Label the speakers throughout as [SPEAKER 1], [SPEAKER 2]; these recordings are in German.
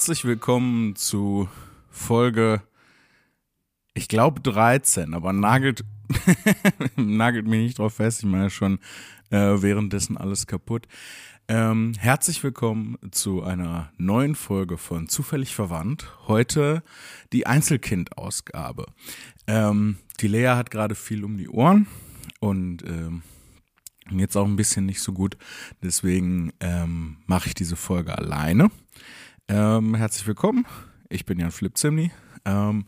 [SPEAKER 1] Herzlich willkommen zu Folge, ich glaube 13, aber nagelt, nagelt mich nicht drauf fest, ich meine schon äh, währenddessen alles kaputt. Ähm, herzlich willkommen zu einer neuen Folge von Zufällig Verwandt. Heute die Einzelkind-Ausgabe. Ähm, die Lea hat gerade viel um die Ohren und ähm, jetzt auch ein bisschen nicht so gut. Deswegen ähm, mache ich diese Folge alleine. Ähm, herzlich willkommen. Ich bin Jan Flip Zimni. Ähm,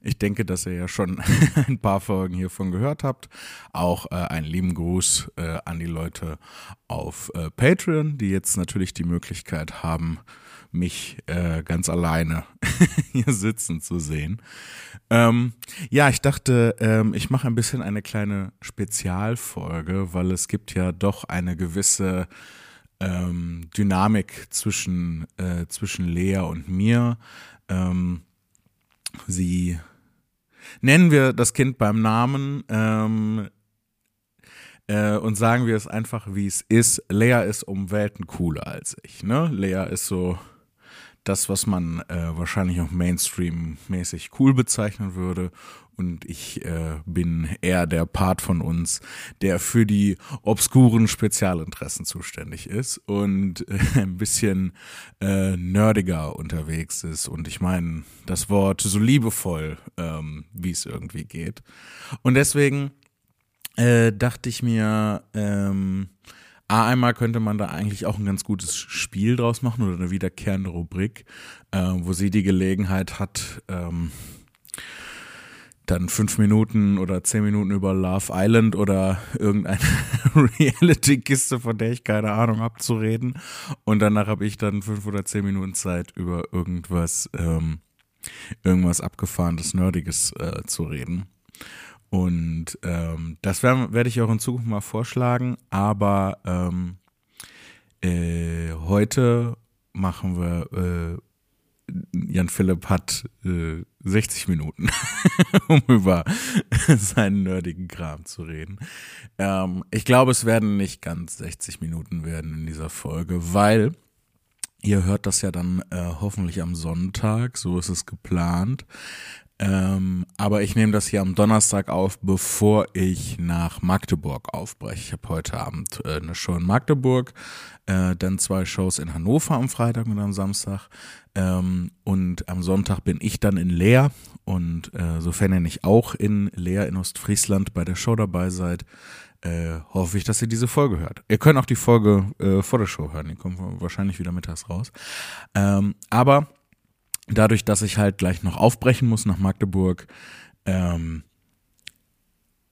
[SPEAKER 1] ich denke, dass ihr ja schon ein paar Folgen hiervon gehört habt. Auch äh, einen lieben Gruß äh, an die Leute auf äh, Patreon, die jetzt natürlich die Möglichkeit haben, mich äh, ganz alleine hier sitzen zu sehen. Ähm, ja, ich dachte, ähm, ich mache ein bisschen eine kleine Spezialfolge, weil es gibt ja doch eine gewisse ähm, Dynamik zwischen, äh, zwischen Lea und mir. Ähm, sie nennen wir das Kind beim Namen ähm, äh, und sagen wir es einfach, wie es ist. Lea ist um Welten cooler als ich. Ne? Lea ist so das, was man äh, wahrscheinlich auch Mainstream-mäßig cool bezeichnen würde. Und ich äh, bin eher der Part von uns, der für die obskuren Spezialinteressen zuständig ist und äh, ein bisschen äh, nerdiger unterwegs ist. Und ich meine das Wort so liebevoll, ähm, wie es irgendwie geht. Und deswegen äh, dachte ich mir, ähm, A, einmal könnte man da eigentlich auch ein ganz gutes Spiel draus machen oder eine wiederkehrende Rubrik, äh, wo sie die Gelegenheit hat, ähm, dann fünf Minuten oder zehn Minuten über Love Island oder irgendeine Reality-Kiste, von der ich keine Ahnung habe, zu reden. Und danach habe ich dann fünf oder zehn Minuten Zeit, über irgendwas, ähm, irgendwas abgefahrenes, Nerdiges äh, zu reden. Und ähm, das werde werd ich auch in Zukunft mal vorschlagen. Aber ähm, äh, heute machen wir, äh, Jan Philipp hat äh, 60 Minuten, um über seinen nerdigen Kram zu reden. Ähm, ich glaube, es werden nicht ganz 60 Minuten werden in dieser Folge, weil ihr hört das ja dann äh, hoffentlich am Sonntag, so ist es geplant. Ähm, aber ich nehme das hier am Donnerstag auf, bevor ich nach Magdeburg aufbreche. Ich habe heute Abend äh, eine Show in Magdeburg, äh, dann zwei Shows in Hannover am Freitag und am Samstag. Ähm, und am Sonntag bin ich dann in Leer. Und äh, sofern ihr nicht auch in Leer in Ostfriesland bei der Show dabei seid, äh, hoffe ich, dass ihr diese Folge hört. Ihr könnt auch die Folge äh, vor der Show hören, die kommt wahrscheinlich wieder mittags raus. Ähm, aber dadurch, dass ich halt gleich noch aufbrechen muss nach Magdeburg, ähm,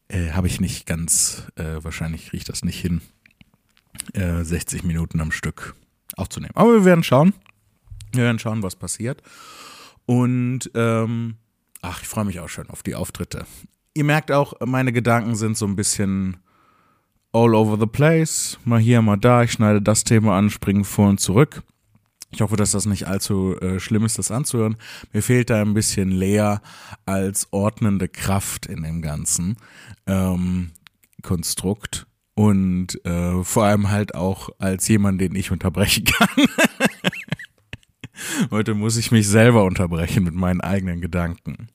[SPEAKER 1] äh, habe ich nicht ganz, äh, wahrscheinlich kriege ich das nicht hin, äh, 60 Minuten am Stück aufzunehmen. Aber wir werden schauen. Wir werden schauen, was passiert. Und ähm, ach, ich freue mich auch schon auf die Auftritte. Ihr merkt auch, meine Gedanken sind so ein bisschen all over the place. Mal hier, mal da. Ich schneide das Thema an, springe vor und zurück. Ich hoffe, dass das nicht allzu äh, schlimm ist, das anzuhören. Mir fehlt da ein bisschen Lea als ordnende Kraft in dem ganzen ähm, Konstrukt und äh, vor allem halt auch als jemand, den ich unterbrechen kann. Heute muss ich mich selber unterbrechen mit meinen eigenen Gedanken.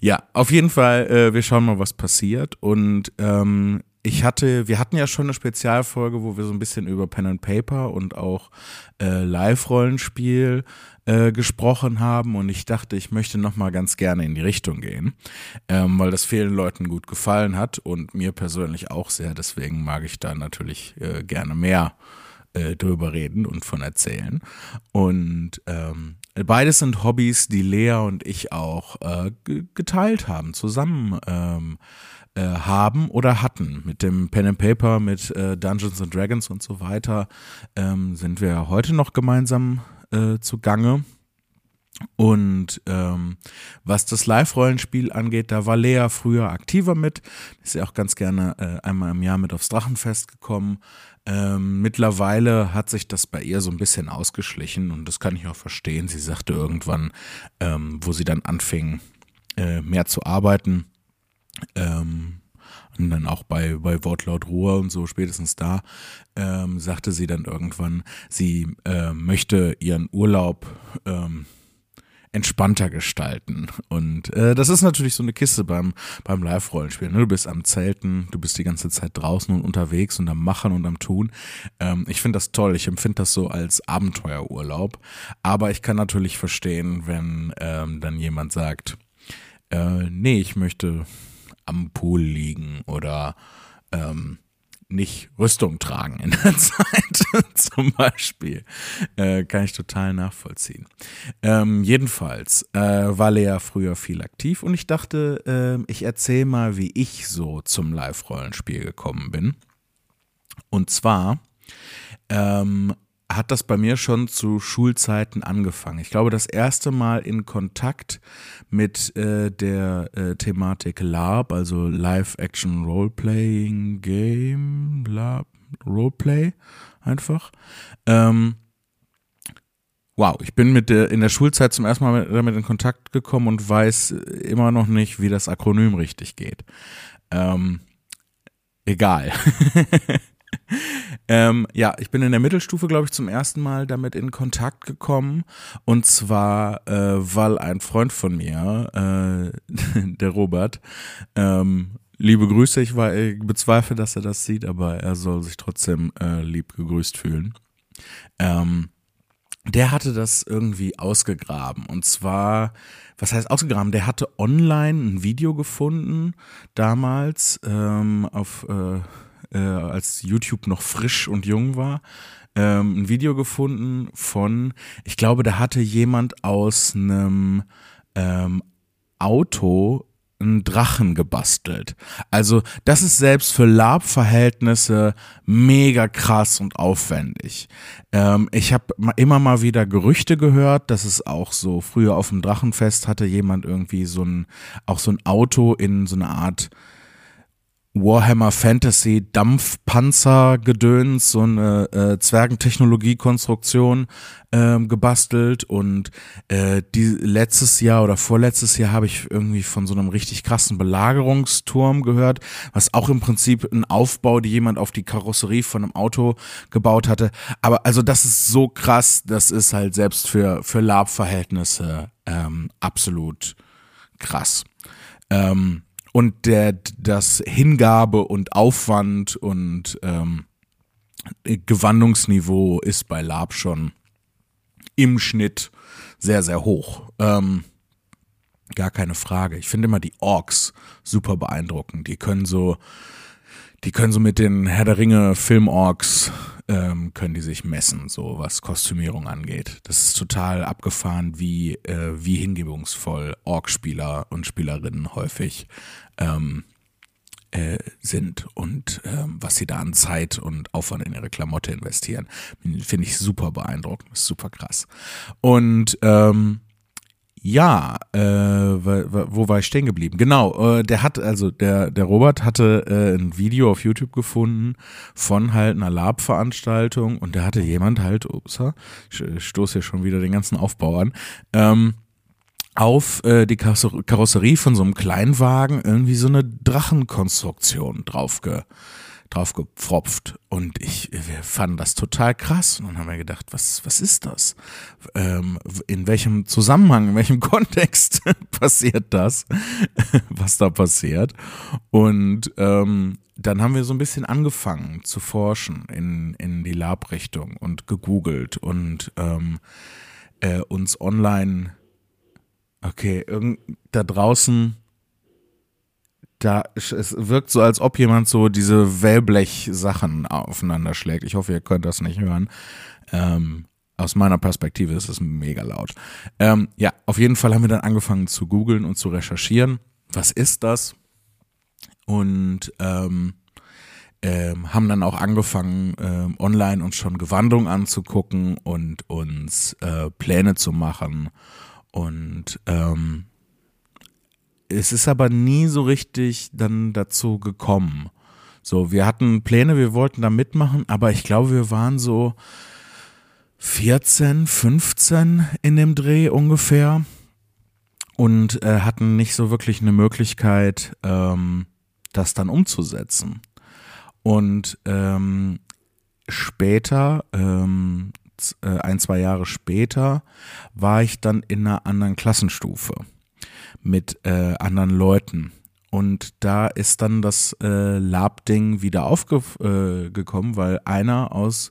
[SPEAKER 1] Ja, auf jeden Fall, äh, wir schauen mal, was passiert. Und ähm, ich hatte, wir hatten ja schon eine Spezialfolge, wo wir so ein bisschen über Pen and Paper und auch äh, Live-Rollenspiel äh, gesprochen haben und ich dachte, ich möchte noch mal ganz gerne in die Richtung gehen, ähm, weil das vielen Leuten gut gefallen hat und mir persönlich auch sehr. Deswegen mag ich da natürlich äh, gerne mehr äh, drüber reden und von erzählen. Und ähm, beides sind Hobbys, die Lea und ich auch äh, geteilt haben, zusammen ähm, äh, haben oder hatten. Mit dem Pen and Paper, mit äh, Dungeons and Dragons und so weiter ähm, sind wir heute noch gemeinsam äh, zugange. Und ähm, was das Live-Rollenspiel angeht, da war Lea früher aktiver mit. Ist ja auch ganz gerne äh, einmal im Jahr mit aufs Drachenfest gekommen. Ähm, mittlerweile hat sich das bei ihr so ein bisschen ausgeschlichen und das kann ich auch verstehen. Sie sagte irgendwann, ähm, wo sie dann anfing, äh, mehr zu arbeiten, ähm, und dann auch bei, bei Wortlaut Ruhr und so spätestens da, ähm, sagte sie dann irgendwann, sie äh, möchte ihren Urlaub ähm, entspannter gestalten. Und äh, das ist natürlich so eine Kiste beim, beim Live-Rollenspiel. Ne? Du bist am Zelten, du bist die ganze Zeit draußen und unterwegs und am Machen und am Tun. Ähm, ich finde das toll. Ich empfinde das so als Abenteuerurlaub. Aber ich kann natürlich verstehen, wenn ähm, dann jemand sagt, äh, nee, ich möchte am Pool liegen oder ähm, nicht Rüstung tragen in der Zeit, zum Beispiel. Äh, kann ich total nachvollziehen. Ähm, jedenfalls äh, war Lea früher viel aktiv und ich dachte, äh, ich erzähle mal, wie ich so zum Live-Rollenspiel gekommen bin. Und zwar ähm, hat das bei mir schon zu Schulzeiten angefangen. Ich glaube, das erste Mal in Kontakt mit äh, der äh, Thematik LARP, also Live-Action Role-Playing Game, LARP, Roleplay einfach. Ähm, wow, ich bin mit der, in der Schulzeit zum ersten Mal damit in Kontakt gekommen und weiß immer noch nicht, wie das Akronym richtig geht. Ähm, egal. ähm, ja, ich bin in der Mittelstufe, glaube ich, zum ersten Mal damit in Kontakt gekommen. Und zwar, äh, weil ein Freund von mir, äh, der Robert, ähm, liebe Grüße, ich, war, ich bezweifle, dass er das sieht, aber er soll sich trotzdem äh, lieb gegrüßt fühlen. Ähm, der hatte das irgendwie ausgegraben. Und zwar, was heißt ausgegraben? Der hatte online ein Video gefunden, damals ähm, auf äh, äh, als YouTube noch frisch und jung war, ähm, ein Video gefunden von, ich glaube, da hatte jemand aus einem ähm, Auto einen Drachen gebastelt. Also das ist selbst für Lab-Verhältnisse mega krass und aufwendig. Ähm, ich habe immer mal wieder Gerüchte gehört, dass es auch so früher auf dem Drachenfest hatte jemand irgendwie so ein auch so ein Auto in so eine Art Warhammer Fantasy Dampfpanzer Gedöns, so eine äh, Zwergentechnologie-Konstruktion ähm, gebastelt und äh, die letztes Jahr oder vorletztes Jahr habe ich irgendwie von so einem richtig krassen Belagerungsturm gehört, was auch im Prinzip ein Aufbau, die jemand auf die Karosserie von einem Auto gebaut hatte. Aber also das ist so krass, das ist halt selbst für für Lab-Verhältnisse ähm, absolut krass. Ähm, und der das Hingabe und Aufwand und ähm, Gewandungsniveau ist bei Lab schon im Schnitt sehr, sehr hoch. Ähm, gar keine Frage. Ich finde immer die Orks super beeindruckend. Die können so, die können so mit den Herr der Ringe Film-Orks ähm, können die sich messen, so was Kostümierung angeht. Das ist total abgefahren, wie, äh, wie hingebungsvoll Ork-Spieler und Spielerinnen häufig ähm, äh, sind und ähm, was sie da an Zeit und Aufwand in ihre Klamotte investieren. Finde ich super beeindruckend, super krass. Und ähm, ja, äh, wo war ich stehen geblieben? Genau, äh, der hat, also der, der Robert hatte äh, ein Video auf YouTube gefunden von halt einer Lab-Veranstaltung und da hatte jemand halt, ups, ich stoße hier schon wieder den ganzen Aufbau an, ähm, auf äh, die Karosserie von so einem Kleinwagen irgendwie so eine Drachenkonstruktion draufge drauf gepfropft. Und ich, wir fanden das total krass. Und dann haben wir gedacht, was, was ist das? Ähm, in welchem Zusammenhang, in welchem Kontext passiert das, was da passiert? Und ähm, dann haben wir so ein bisschen angefangen zu forschen in, in die Lab-Richtung und gegoogelt und ähm, äh, uns online, okay, irgend, da draußen da es wirkt so, als ob jemand so diese Wellblech-Sachen aufeinander schlägt. Ich hoffe, ihr könnt das nicht hören. Ähm, aus meiner Perspektive ist es mega laut. Ähm, ja, auf jeden Fall haben wir dann angefangen zu googeln und zu recherchieren. Was ist das? Und ähm, ähm, haben dann auch angefangen, ähm, online uns schon Gewandung anzugucken und uns äh, Pläne zu machen. Und ähm, es ist aber nie so richtig dann dazu gekommen. So, wir hatten Pläne, wir wollten da mitmachen, aber ich glaube, wir waren so 14, 15 in dem Dreh ungefähr und äh, hatten nicht so wirklich eine Möglichkeit, ähm, das dann umzusetzen. Und ähm, später, ähm, äh, ein, zwei Jahre später, war ich dann in einer anderen Klassenstufe mit äh, anderen Leuten. Und da ist dann das äh, Lab-Ding wieder aufgekommen, äh, weil einer aus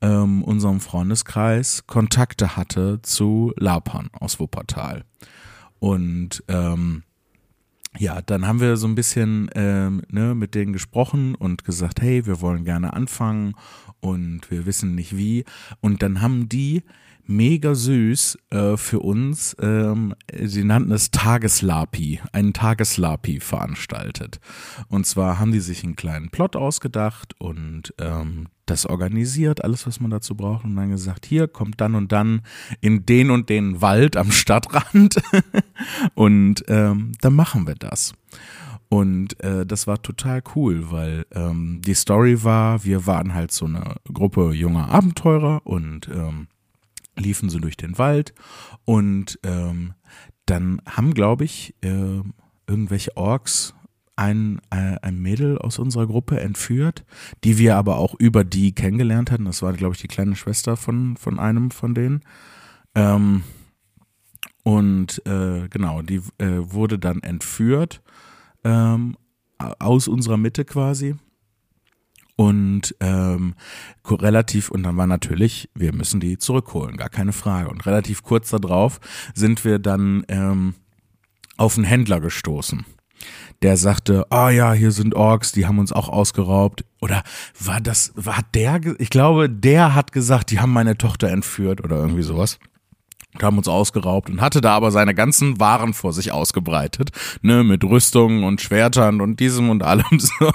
[SPEAKER 1] ähm, unserem Freundeskreis Kontakte hatte zu Lapern aus Wuppertal. Und ähm, ja, dann haben wir so ein bisschen ähm, ne, mit denen gesprochen und gesagt, hey, wir wollen gerne anfangen und wir wissen nicht wie. Und dann haben die mega süß äh, für uns, ähm, sie nannten es Tageslapi, einen Tageslapi veranstaltet. Und zwar haben die sich einen kleinen Plot ausgedacht und ähm, das organisiert, alles, was man dazu braucht, und dann gesagt, hier kommt dann und dann in den und den Wald am Stadtrand und ähm, dann machen wir das. Und äh, das war total cool, weil ähm, die Story war, wir waren halt so eine Gruppe junger Abenteurer und ähm, liefen so durch den Wald und ähm, dann haben, glaube ich, äh, irgendwelche Orks ein, äh, ein Mädel aus unserer Gruppe entführt, die wir aber auch über die kennengelernt hatten. Das war, glaube ich, die kleine Schwester von, von einem von denen. Ähm, und äh, genau, die äh, wurde dann entführt ähm, aus unserer Mitte quasi. Und ähm, relativ, und dann war natürlich, wir müssen die zurückholen, gar keine Frage. Und relativ kurz darauf sind wir dann ähm, auf einen Händler gestoßen. Der sagte, ah oh ja, hier sind Orks, die haben uns auch ausgeraubt. Oder war das, war der, ich glaube, der hat gesagt, die haben meine Tochter entführt oder irgendwie sowas haben uns ausgeraubt und hatte da aber seine ganzen Waren vor sich ausgebreitet, ne, mit Rüstungen und Schwertern und diesem und allem so.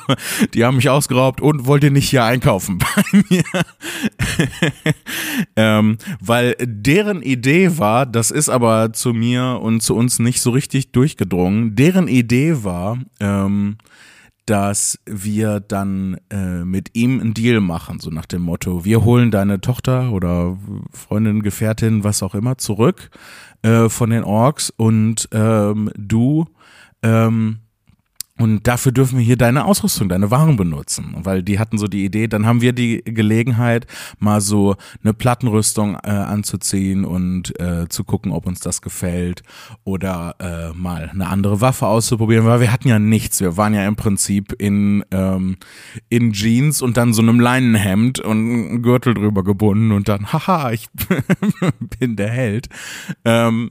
[SPEAKER 1] Die haben mich ausgeraubt und wollte nicht hier einkaufen bei mir. ähm, weil deren Idee war, das ist aber zu mir und zu uns nicht so richtig durchgedrungen, deren Idee war, ähm, dass wir dann äh, mit ihm einen Deal machen, so nach dem Motto, wir holen deine Tochter oder Freundin, Gefährtin, was auch immer, zurück äh, von den Orks und ähm, du ähm, und dafür dürfen wir hier deine Ausrüstung, deine Waren benutzen, weil die hatten so die Idee, dann haben wir die Gelegenheit, mal so eine Plattenrüstung äh, anzuziehen und äh, zu gucken, ob uns das gefällt oder äh, mal eine andere Waffe auszuprobieren, weil wir hatten ja nichts. Wir waren ja im Prinzip in, ähm, in Jeans und dann so einem Leinenhemd und einen Gürtel drüber gebunden und dann, haha, ich bin der Held. Ähm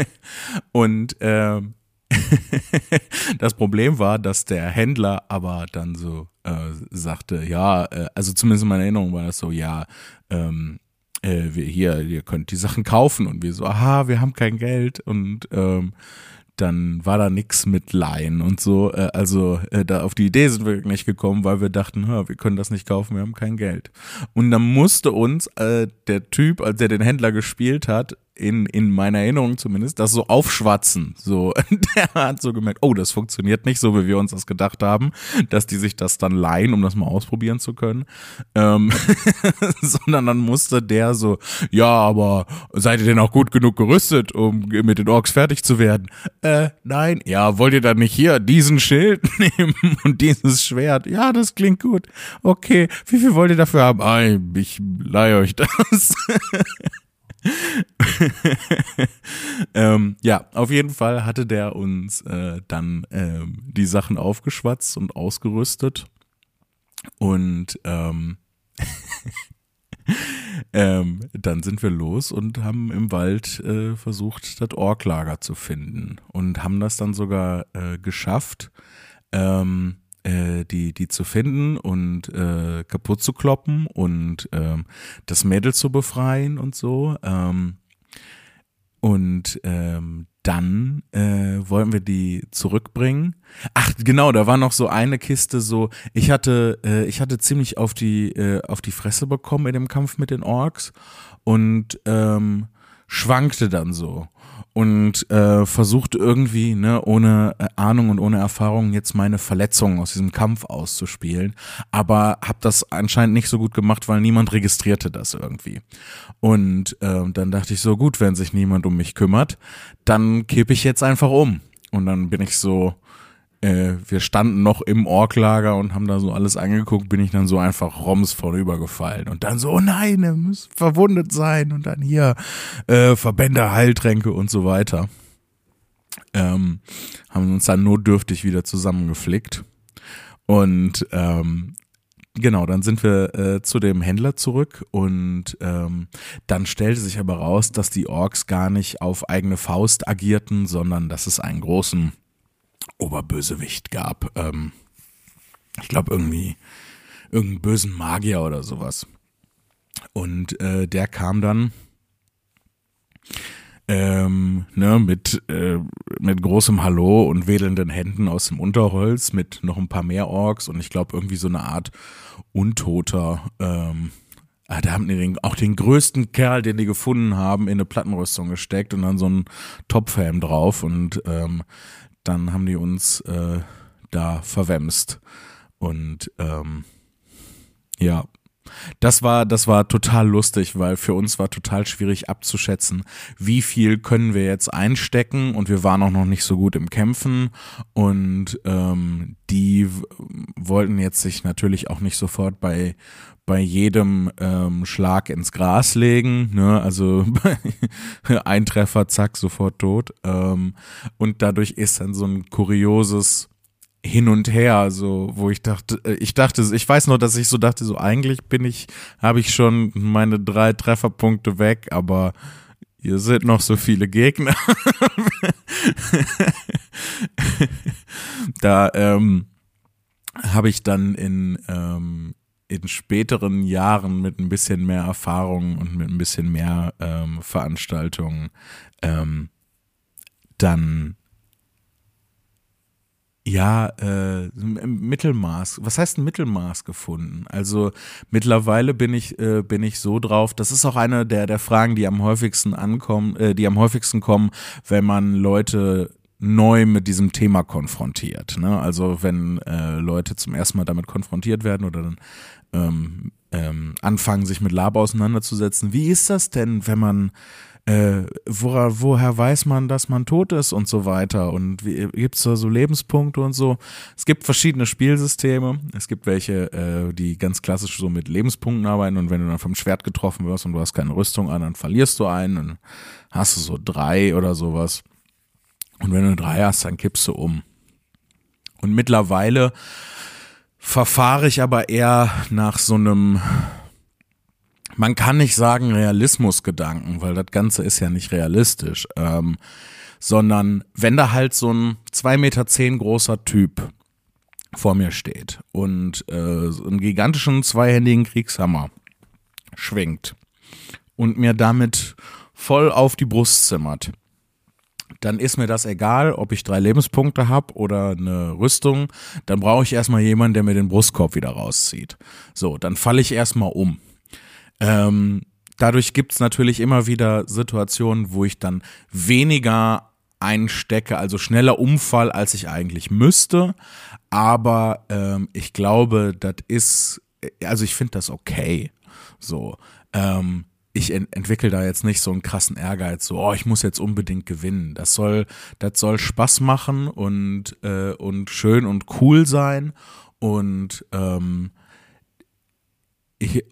[SPEAKER 1] und ähm, das Problem war, dass der Händler aber dann so äh, sagte, ja, äh, also zumindest in meiner Erinnerung war das so, ja, ähm, äh, wir hier, ihr könnt die Sachen kaufen und wir so, aha, wir haben kein Geld und ähm, dann war da nix mit Laien und so. Äh, also äh, da auf die Idee sind wir nicht gekommen, weil wir dachten, wir können das nicht kaufen, wir haben kein Geld. Und dann musste uns äh, der Typ, als der den Händler gespielt hat, in, in meiner Erinnerung zumindest, das so aufschwatzen. So, der hat so gemerkt, oh, das funktioniert nicht so, wie wir uns das gedacht haben, dass die sich das dann leihen, um das mal ausprobieren zu können. Ähm, sondern dann musste der so, ja, aber seid ihr denn auch gut genug gerüstet, um mit den Orks fertig zu werden? Äh, nein. Ja, wollt ihr dann nicht hier diesen Schild nehmen und dieses Schwert? Ja, das klingt gut. Okay, wie viel wollt ihr dafür haben? Ah, ich leihe euch das. ähm, ja, auf jeden Fall hatte der uns äh, dann ähm, die Sachen aufgeschwatzt und ausgerüstet. Und ähm, ähm, dann sind wir los und haben im Wald äh, versucht, das Orklager zu finden. Und haben das dann sogar äh, geschafft. Ähm, äh, die, die zu finden und äh, kaputt zu kloppen und ähm, das Mädel zu befreien und so. Ähm, und ähm, dann äh, wollten wir die zurückbringen. Ach genau, da war noch so eine Kiste. So, ich hatte, äh, ich hatte ziemlich auf die äh, auf die Fresse bekommen in dem Kampf mit den Orks und ähm, schwankte dann so und äh, versucht irgendwie, ne, ohne äh, Ahnung und ohne Erfahrung jetzt meine Verletzungen aus diesem Kampf auszuspielen. Aber hab das anscheinend nicht so gut gemacht, weil niemand registrierte das irgendwie. Und äh, dann dachte ich so, gut, wenn sich niemand um mich kümmert, dann kippe ich jetzt einfach um. Und dann bin ich so äh, wir standen noch im Orklager und haben da so alles angeguckt, bin ich dann so einfach Roms vorübergefallen und dann so, oh nein, er muss verwundet sein und dann hier äh, Verbände, Heiltränke und so weiter. Ähm, haben uns dann notdürftig wieder zusammengeflickt und ähm, Genau, dann sind wir äh, zu dem Händler zurück und ähm, dann stellte sich aber raus, dass die Orks gar nicht auf eigene Faust agierten, sondern dass es einen großen Oberbösewicht gab. Ähm, ich glaube irgendwie irgendeinen bösen Magier oder sowas. Und äh, der kam dann ähm, ne, mit, äh, mit großem Hallo und wedelnden Händen aus dem Unterholz, mit noch ein paar mehr Orks und ich glaube irgendwie so eine Art Untoter. Ähm, ah, da haben die den, auch den größten Kerl, den die gefunden haben, in eine Plattenrüstung gesteckt und dann so ein Topfhelm drauf und ähm, dann haben die uns äh, da verwemst. Und ähm, ja, das war, das war total lustig, weil für uns war total schwierig abzuschätzen, wie viel können wir jetzt einstecken und wir waren auch noch nicht so gut im Kämpfen und ähm, die wollten jetzt sich natürlich auch nicht sofort bei bei jedem ähm, Schlag ins Gras legen, ne? also ein Treffer, zack, sofort tot. Ähm, und dadurch ist dann so ein kurioses hin und her, so, wo ich dachte, äh, ich dachte, ich weiß noch, dass ich so dachte, so eigentlich bin ich, habe ich schon meine drei Trefferpunkte weg, aber hier sind noch so viele Gegner. da ähm, habe ich dann in, ähm, in späteren Jahren mit ein bisschen mehr Erfahrung und mit ein bisschen mehr ähm, Veranstaltungen ähm, dann ja, äh, Mittelmaß. Was heißt ein Mittelmaß gefunden? Also mittlerweile bin ich äh, bin ich so drauf. Das ist auch eine der der Fragen, die am häufigsten ankommen, äh, die am häufigsten kommen, wenn man Leute neu mit diesem Thema konfrontiert. Ne? Also wenn äh, Leute zum ersten Mal damit konfrontiert werden oder dann ähm, ähm, anfangen, sich mit Lab auseinanderzusetzen. Wie ist das denn, wenn man äh, woher, woher weiß man, dass man tot ist und so weiter und gibt es da so Lebenspunkte und so. Es gibt verschiedene Spielsysteme. Es gibt welche, äh, die ganz klassisch so mit Lebenspunkten arbeiten und wenn du dann vom Schwert getroffen wirst und du hast keine Rüstung an, dann verlierst du einen und hast du so drei oder sowas. Und wenn du drei hast, dann kippst du um. Und mittlerweile verfahre ich aber eher nach so einem man kann nicht sagen Realismusgedanken, weil das Ganze ist ja nicht realistisch, ähm, sondern wenn da halt so ein zwei Meter zehn großer Typ vor mir steht und äh, einen gigantischen zweihändigen Kriegshammer schwingt und mir damit voll auf die Brust zimmert, dann ist mir das egal, ob ich drei Lebenspunkte habe oder eine Rüstung. Dann brauche ich erstmal jemanden, der mir den Brustkorb wieder rauszieht. So, dann falle ich erstmal um. Ähm, dadurch gibt es natürlich immer wieder Situationen, wo ich dann weniger einstecke, also schneller Umfall, als ich eigentlich müsste. Aber ähm, ich glaube, das ist, also ich finde das okay. So. Ähm, ich ent entwickle da jetzt nicht so einen krassen Ehrgeiz, so, oh, ich muss jetzt unbedingt gewinnen. Das soll, das soll Spaß machen und, äh, und schön und cool sein. Und ähm,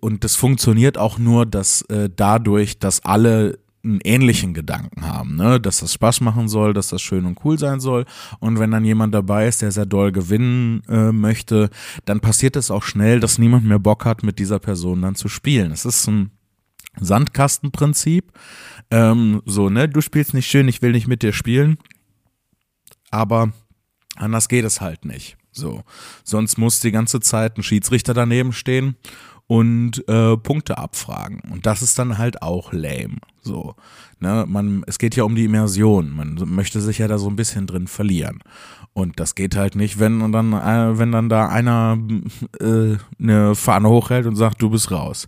[SPEAKER 1] und das funktioniert auch nur, dass äh, dadurch, dass alle einen ähnlichen Gedanken haben, ne? dass das Spaß machen soll, dass das schön und cool sein soll. Und wenn dann jemand dabei ist, der sehr doll gewinnen äh, möchte, dann passiert es auch schnell, dass niemand mehr Bock hat, mit dieser Person dann zu spielen. Es ist ein Sandkastenprinzip. Ähm, so, ne, du spielst nicht schön, ich will nicht mit dir spielen. Aber anders geht es halt nicht. So. Sonst muss die ganze Zeit ein Schiedsrichter daneben stehen und äh, Punkte abfragen. Und das ist dann halt auch lame. So, ne, man, es geht ja um die Immersion. Man möchte sich ja da so ein bisschen drin verlieren. Und das geht halt nicht, wenn dann, äh, wenn dann da einer äh, eine Fahne hochhält und sagt, du bist raus.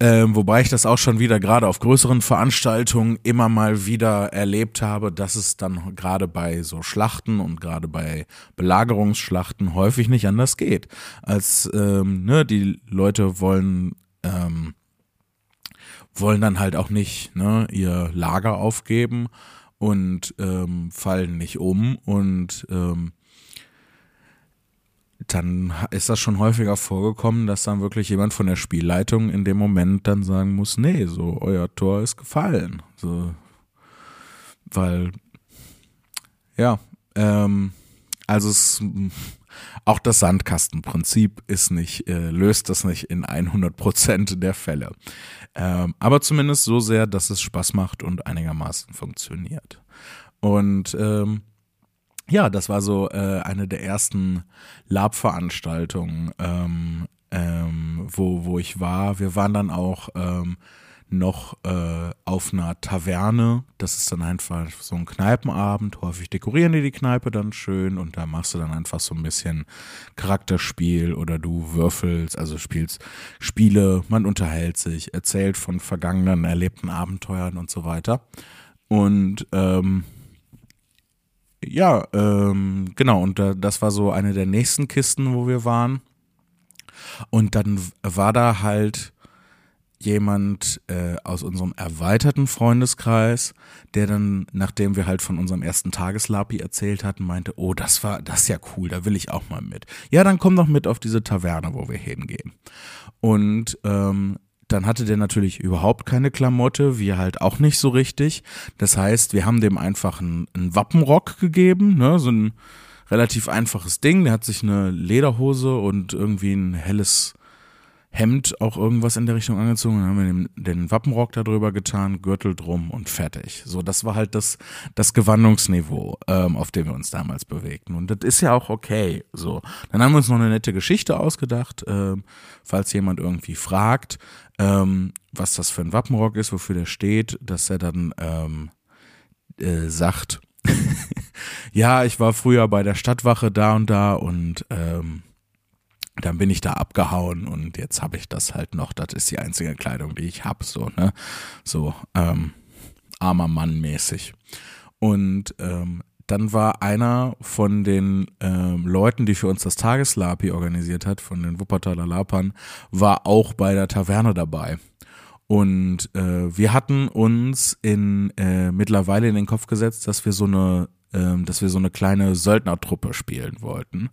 [SPEAKER 1] Ähm, wobei ich das auch schon wieder gerade auf größeren Veranstaltungen immer mal wieder erlebt habe, dass es dann gerade bei so Schlachten und gerade bei Belagerungsschlachten häufig nicht anders geht. Als ähm, ne, die Leute wollen ähm, wollen dann halt auch nicht ne, ihr Lager aufgeben und ähm, fallen nicht um und ähm, dann ist das schon häufiger vorgekommen, dass dann wirklich jemand von der Spielleitung in dem Moment dann sagen muss, nee, so euer Tor ist gefallen. So, weil, ja, ähm, also es, auch das Sandkastenprinzip ist nicht, äh, löst das nicht in 100 Prozent der Fälle. Ähm, aber zumindest so sehr, dass es Spaß macht und einigermaßen funktioniert. Und ähm, ja, das war so äh, eine der ersten Lab-Veranstaltungen, ähm, ähm, wo, wo ich war. Wir waren dann auch ähm, noch äh, auf einer Taverne. Das ist dann einfach so ein Kneipenabend. Häufig dekorieren die die Kneipe dann schön und da machst du dann einfach so ein bisschen Charakterspiel oder du würfelst, also spielst Spiele, man unterhält sich, erzählt von vergangenen, erlebten Abenteuern und so weiter. Und ähm, ja, ähm, genau, und äh, das war so eine der nächsten Kisten, wo wir waren. Und dann war da halt jemand äh, aus unserem erweiterten Freundeskreis, der dann, nachdem wir halt von unserem ersten Tageslapi erzählt hatten, meinte, oh, das war, das ist ja cool, da will ich auch mal mit. Ja, dann komm doch mit auf diese Taverne, wo wir hingehen. Und ähm, dann hatte der natürlich überhaupt keine Klamotte, wir halt auch nicht so richtig. Das heißt, wir haben dem einfach einen, einen Wappenrock gegeben, ne, so ein relativ einfaches Ding. Der hat sich eine Lederhose und irgendwie ein helles Hemd auch irgendwas in der Richtung angezogen, dann haben wir den, den Wappenrock darüber getan, Gürtel drum und fertig. So, das war halt das, das Gewandungsniveau, ähm, auf dem wir uns damals bewegten. Und das ist ja auch okay. So, dann haben wir uns noch eine nette Geschichte ausgedacht, ähm, falls jemand irgendwie fragt, ähm, was das für ein Wappenrock ist, wofür der steht, dass er dann ähm, äh, sagt, ja, ich war früher bei der Stadtwache da und da und ähm, dann bin ich da abgehauen und jetzt habe ich das halt noch. Das ist die einzige Kleidung, die ich habe, so, ne? So, ähm, armer Mann mäßig. Und ähm, dann war einer von den ähm, Leuten, die für uns das Tageslapi organisiert hat, von den Wuppertaler Lapern, war auch bei der Taverne dabei. Und äh, wir hatten uns in äh, mittlerweile in den Kopf gesetzt, dass wir so eine ähm, dass wir so eine kleine Söldnertruppe spielen wollten.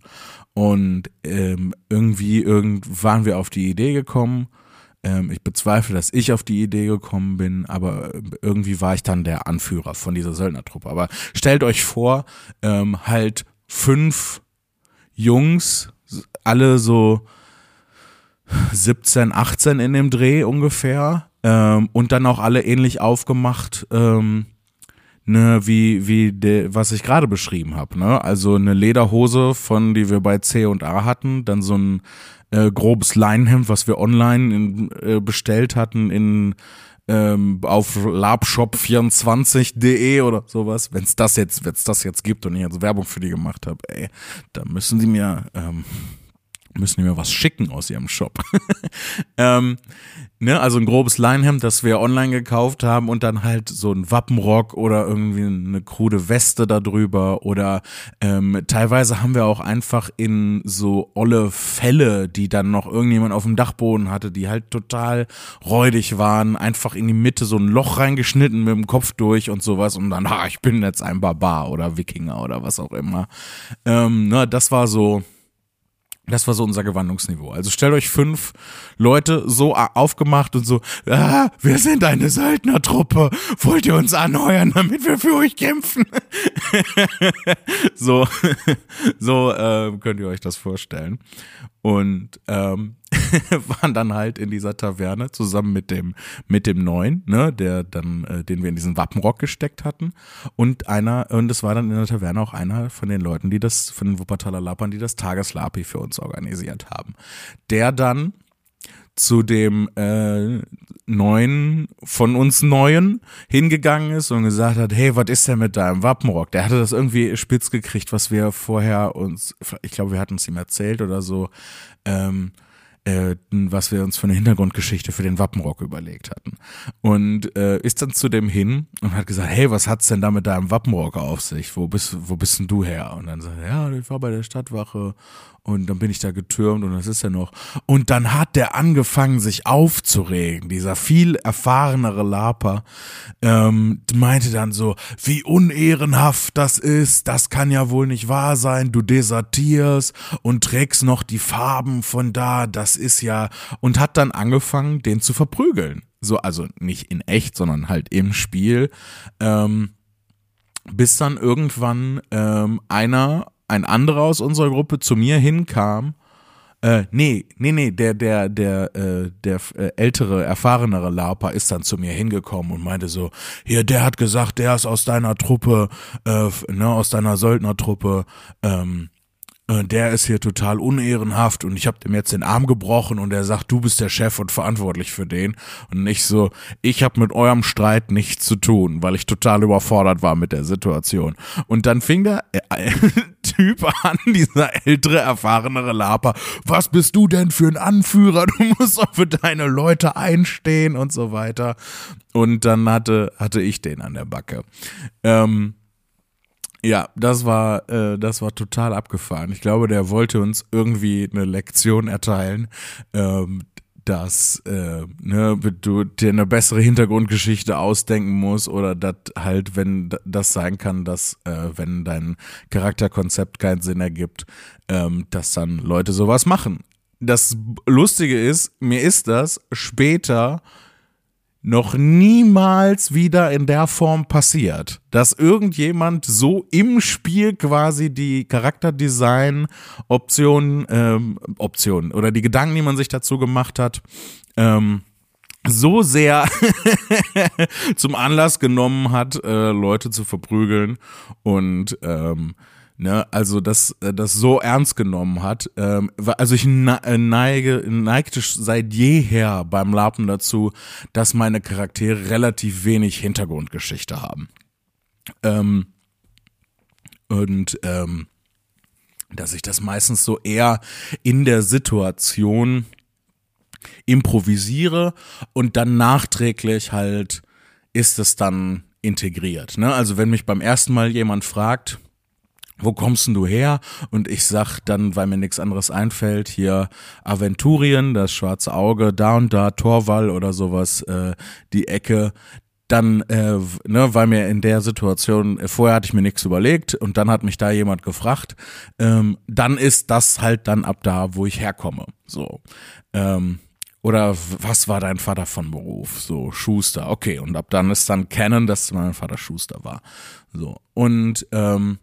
[SPEAKER 1] Und ähm, irgendwie irgend waren wir auf die Idee gekommen. Ähm, ich bezweifle, dass ich auf die Idee gekommen bin, aber irgendwie war ich dann der Anführer von dieser Söldnertruppe. Aber stellt euch vor, ähm, halt fünf Jungs, alle so 17, 18 in dem Dreh ungefähr. Ähm, und dann auch alle ähnlich aufgemacht, ähm, ne, wie, wie de, was ich gerade beschrieben habe. Ne? Also eine Lederhose von, die wir bei C und A hatten, dann so ein äh, grobes Leinenhemd, was wir online in, äh, bestellt hatten in ähm, auf labshop24.de oder sowas, wenn es das jetzt, wenn das jetzt gibt und ich jetzt Werbung für die gemacht habe, ey, da müssen die mir ähm, müssen die mir was schicken aus ihrem Shop. ähm, ne, also ein grobes Leinhemd, das wir online gekauft haben und dann halt so ein Wappenrock oder irgendwie eine krude Weste darüber oder ähm, teilweise haben wir auch einfach in so olle Fälle, die dann noch irgendjemand auf dem Dachboden hatte, die halt total räudig waren, einfach in die Mitte so ein Loch reingeschnitten mit dem Kopf durch und sowas und dann, ha, ich bin jetzt ein Barbar oder Wikinger oder was auch immer. Ähm, ne, das war so das war so unser Gewandungsniveau. Also stellt euch fünf Leute so aufgemacht und so, ah, wir sind eine Söldnertruppe, wollt ihr uns anheuern, damit wir für euch kämpfen? so so äh, könnt ihr euch das vorstellen. Und ähm, waren dann halt in dieser Taverne zusammen mit dem mit dem neuen, ne, der dann äh, den wir in diesen Wappenrock gesteckt hatten und einer und es war dann in der Taverne auch einer von den Leuten, die das von den Wuppertaler Lapern, die das Tageslapi für uns organisiert haben. Der dann zu dem äh, neuen von uns neuen hingegangen ist und gesagt hat, hey, was ist denn mit deinem Wappenrock? Der hatte das irgendwie spitz gekriegt, was wir vorher uns, ich glaube, wir hatten es ihm erzählt oder so. Ähm, äh, was wir uns für eine Hintergrundgeschichte für den Wappenrock überlegt hatten. Und äh, ist dann zu dem hin und hat gesagt, hey, was hat's denn da mit deinem Wappenrock auf sich? Wo bist, wo bist denn du her? Und dann sagt er, ja, ich war bei der Stadtwache und dann bin ich da getürmt und das ist ja noch. Und dann hat der angefangen, sich aufzuregen. Dieser viel erfahrenere Laper ähm, meinte dann so, wie unehrenhaft das ist, das kann ja wohl nicht wahr sein, du desertierst und trägst noch die Farben von da, das ist ja. Und hat dann angefangen, den zu verprügeln. So, also nicht in echt, sondern halt im Spiel. Ähm, bis dann irgendwann ähm, einer ein anderer aus unserer Gruppe zu mir hinkam. Äh, nee, nee, nee, der, der, der, äh, der äh, ältere, erfahrenere Larper ist dann zu mir hingekommen und meinte so, hier, der hat gesagt, der ist aus deiner Truppe, äh, ne, aus deiner Söldnertruppe, ähm, äh, der ist hier total unehrenhaft und ich habe dem jetzt den Arm gebrochen und er sagt, du bist der Chef und verantwortlich für den und nicht so, ich habe mit eurem Streit nichts zu tun, weil ich total überfordert war mit der Situation. Und dann fing der äh, Typ an, dieser ältere, erfahrenere Laper, was bist du denn für ein Anführer? Du musst auch für deine Leute einstehen und so weiter. Und dann hatte, hatte ich den an der Backe. Ähm, ja, das war, äh, das war total abgefahren. Ich glaube, der wollte uns irgendwie eine Lektion erteilen, ähm, dass äh, ne, du dir eine bessere Hintergrundgeschichte ausdenken musst oder dass halt, wenn das sein kann, dass äh, wenn dein Charakterkonzept keinen Sinn ergibt, ähm, dass dann Leute sowas machen. Das Lustige ist, mir ist das später noch niemals wieder in der Form passiert, dass irgendjemand so im Spiel quasi die Charakterdesign-Optionen, ähm, Optionen oder die Gedanken, die man sich dazu gemacht hat, ähm, so sehr zum Anlass genommen hat, äh, Leute zu verprügeln und ähm, ne, also das, äh, das so ernst genommen hat. Ähm, also ich äh, neige, neigte seit jeher beim Lapen dazu, dass meine Charaktere relativ wenig Hintergrundgeschichte haben. Ähm, und ähm, dass ich das meistens so eher in der Situation improvisiere und dann nachträglich halt ist es dann integriert. Ne? Also wenn mich beim ersten Mal jemand fragt, wo kommst denn du her? Und ich sag dann, weil mir nichts anderes einfällt, hier Aventurien, das schwarze Auge, da und da, Torwall oder sowas, äh, die Ecke. Dann, äh, ne, weil mir in der Situation, äh, vorher hatte ich mir nichts überlegt und dann hat mich da jemand gefragt, ähm, dann ist das halt dann ab da, wo ich herkomme. So. Ähm, oder was war dein Vater von Beruf? So, Schuster, okay. Und ab dann ist dann Canon, dass mein Vater Schuster war. So. Und ähm,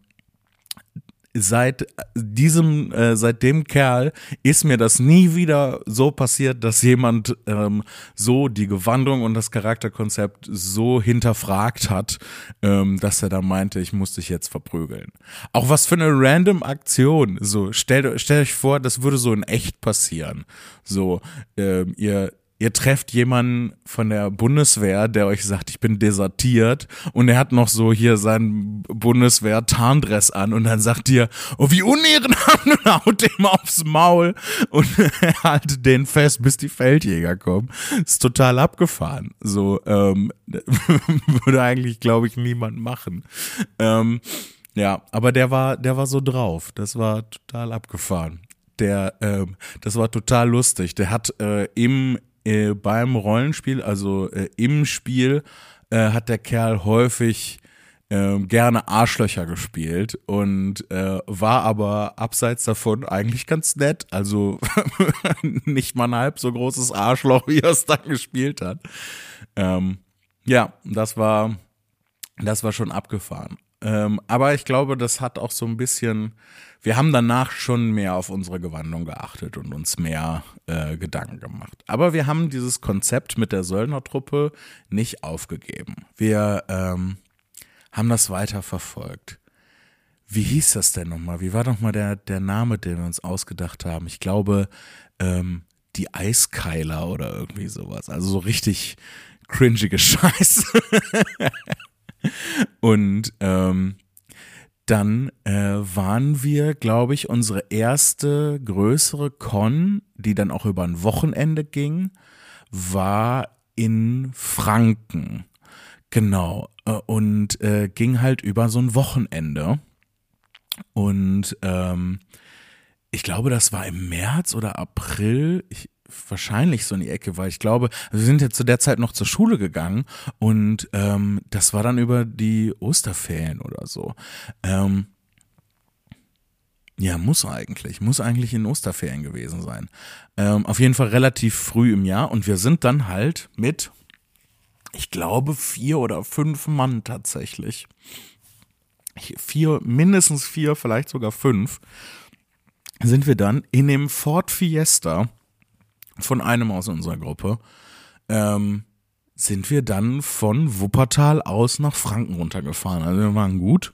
[SPEAKER 1] seit diesem, äh, seit dem Kerl ist mir das nie wieder so passiert, dass jemand ähm, so die Gewandung und das Charakterkonzept so hinterfragt hat, ähm, dass er da meinte, ich muss dich jetzt verprügeln. Auch was für eine random Aktion. So, stellt, stellt euch vor, das würde so in echt passieren. So, ähm, ihr ihr trefft jemanden von der Bundeswehr, der euch sagt, ich bin desertiert und er hat noch so hier seinen Bundeswehr-Tarndress an und dann sagt ihr, oh wie unehrenhaft und haut dem aufs Maul und haltet den fest, bis die Feldjäger kommen. ist total abgefahren. So, ähm, würde eigentlich, glaube ich, niemand machen. Ähm, ja, aber der war, der war so drauf. Das war total abgefahren der, ähm, das war total lustig. Der hat äh, im äh, beim Rollenspiel, also äh, im Spiel, äh, hat der Kerl häufig äh, gerne Arschlöcher gespielt und äh, war aber abseits davon eigentlich ganz nett. Also nicht mal ein halb so großes Arschloch, wie er es dann gespielt hat. Ähm, ja, das war, das war schon abgefahren. Ähm, aber ich glaube, das hat auch so ein bisschen, wir haben danach schon mehr auf unsere Gewandung geachtet und uns mehr äh, Gedanken gemacht. Aber wir haben dieses Konzept mit der Söldnertruppe nicht aufgegeben. Wir ähm, haben das weiter verfolgt. Wie hieß das denn nochmal? Wie war nochmal der, der Name, den wir uns ausgedacht haben? Ich glaube, ähm, die Eiskeiler oder irgendwie sowas. Also so richtig cringige Scheiße. Und ähm, dann äh, waren wir, glaube ich, unsere erste größere Con, die dann auch über ein Wochenende ging, war in Franken. Genau. Äh, und äh, ging halt über so ein Wochenende. Und ähm, ich glaube, das war im März oder April. Ich, wahrscheinlich so in die Ecke, weil ich glaube, wir sind ja zu der Zeit noch zur Schule gegangen und ähm, das war dann über die Osterferien oder so. Ähm, ja, muss eigentlich, muss eigentlich in Osterferien gewesen sein. Ähm, auf jeden Fall relativ früh im Jahr und wir sind dann halt mit, ich glaube, vier oder fünf Mann tatsächlich. Vier, mindestens vier, vielleicht sogar fünf, sind wir dann in dem Ford Fiesta von einem aus unserer Gruppe, ähm, sind wir dann von Wuppertal aus nach Franken runtergefahren. Also wir waren gut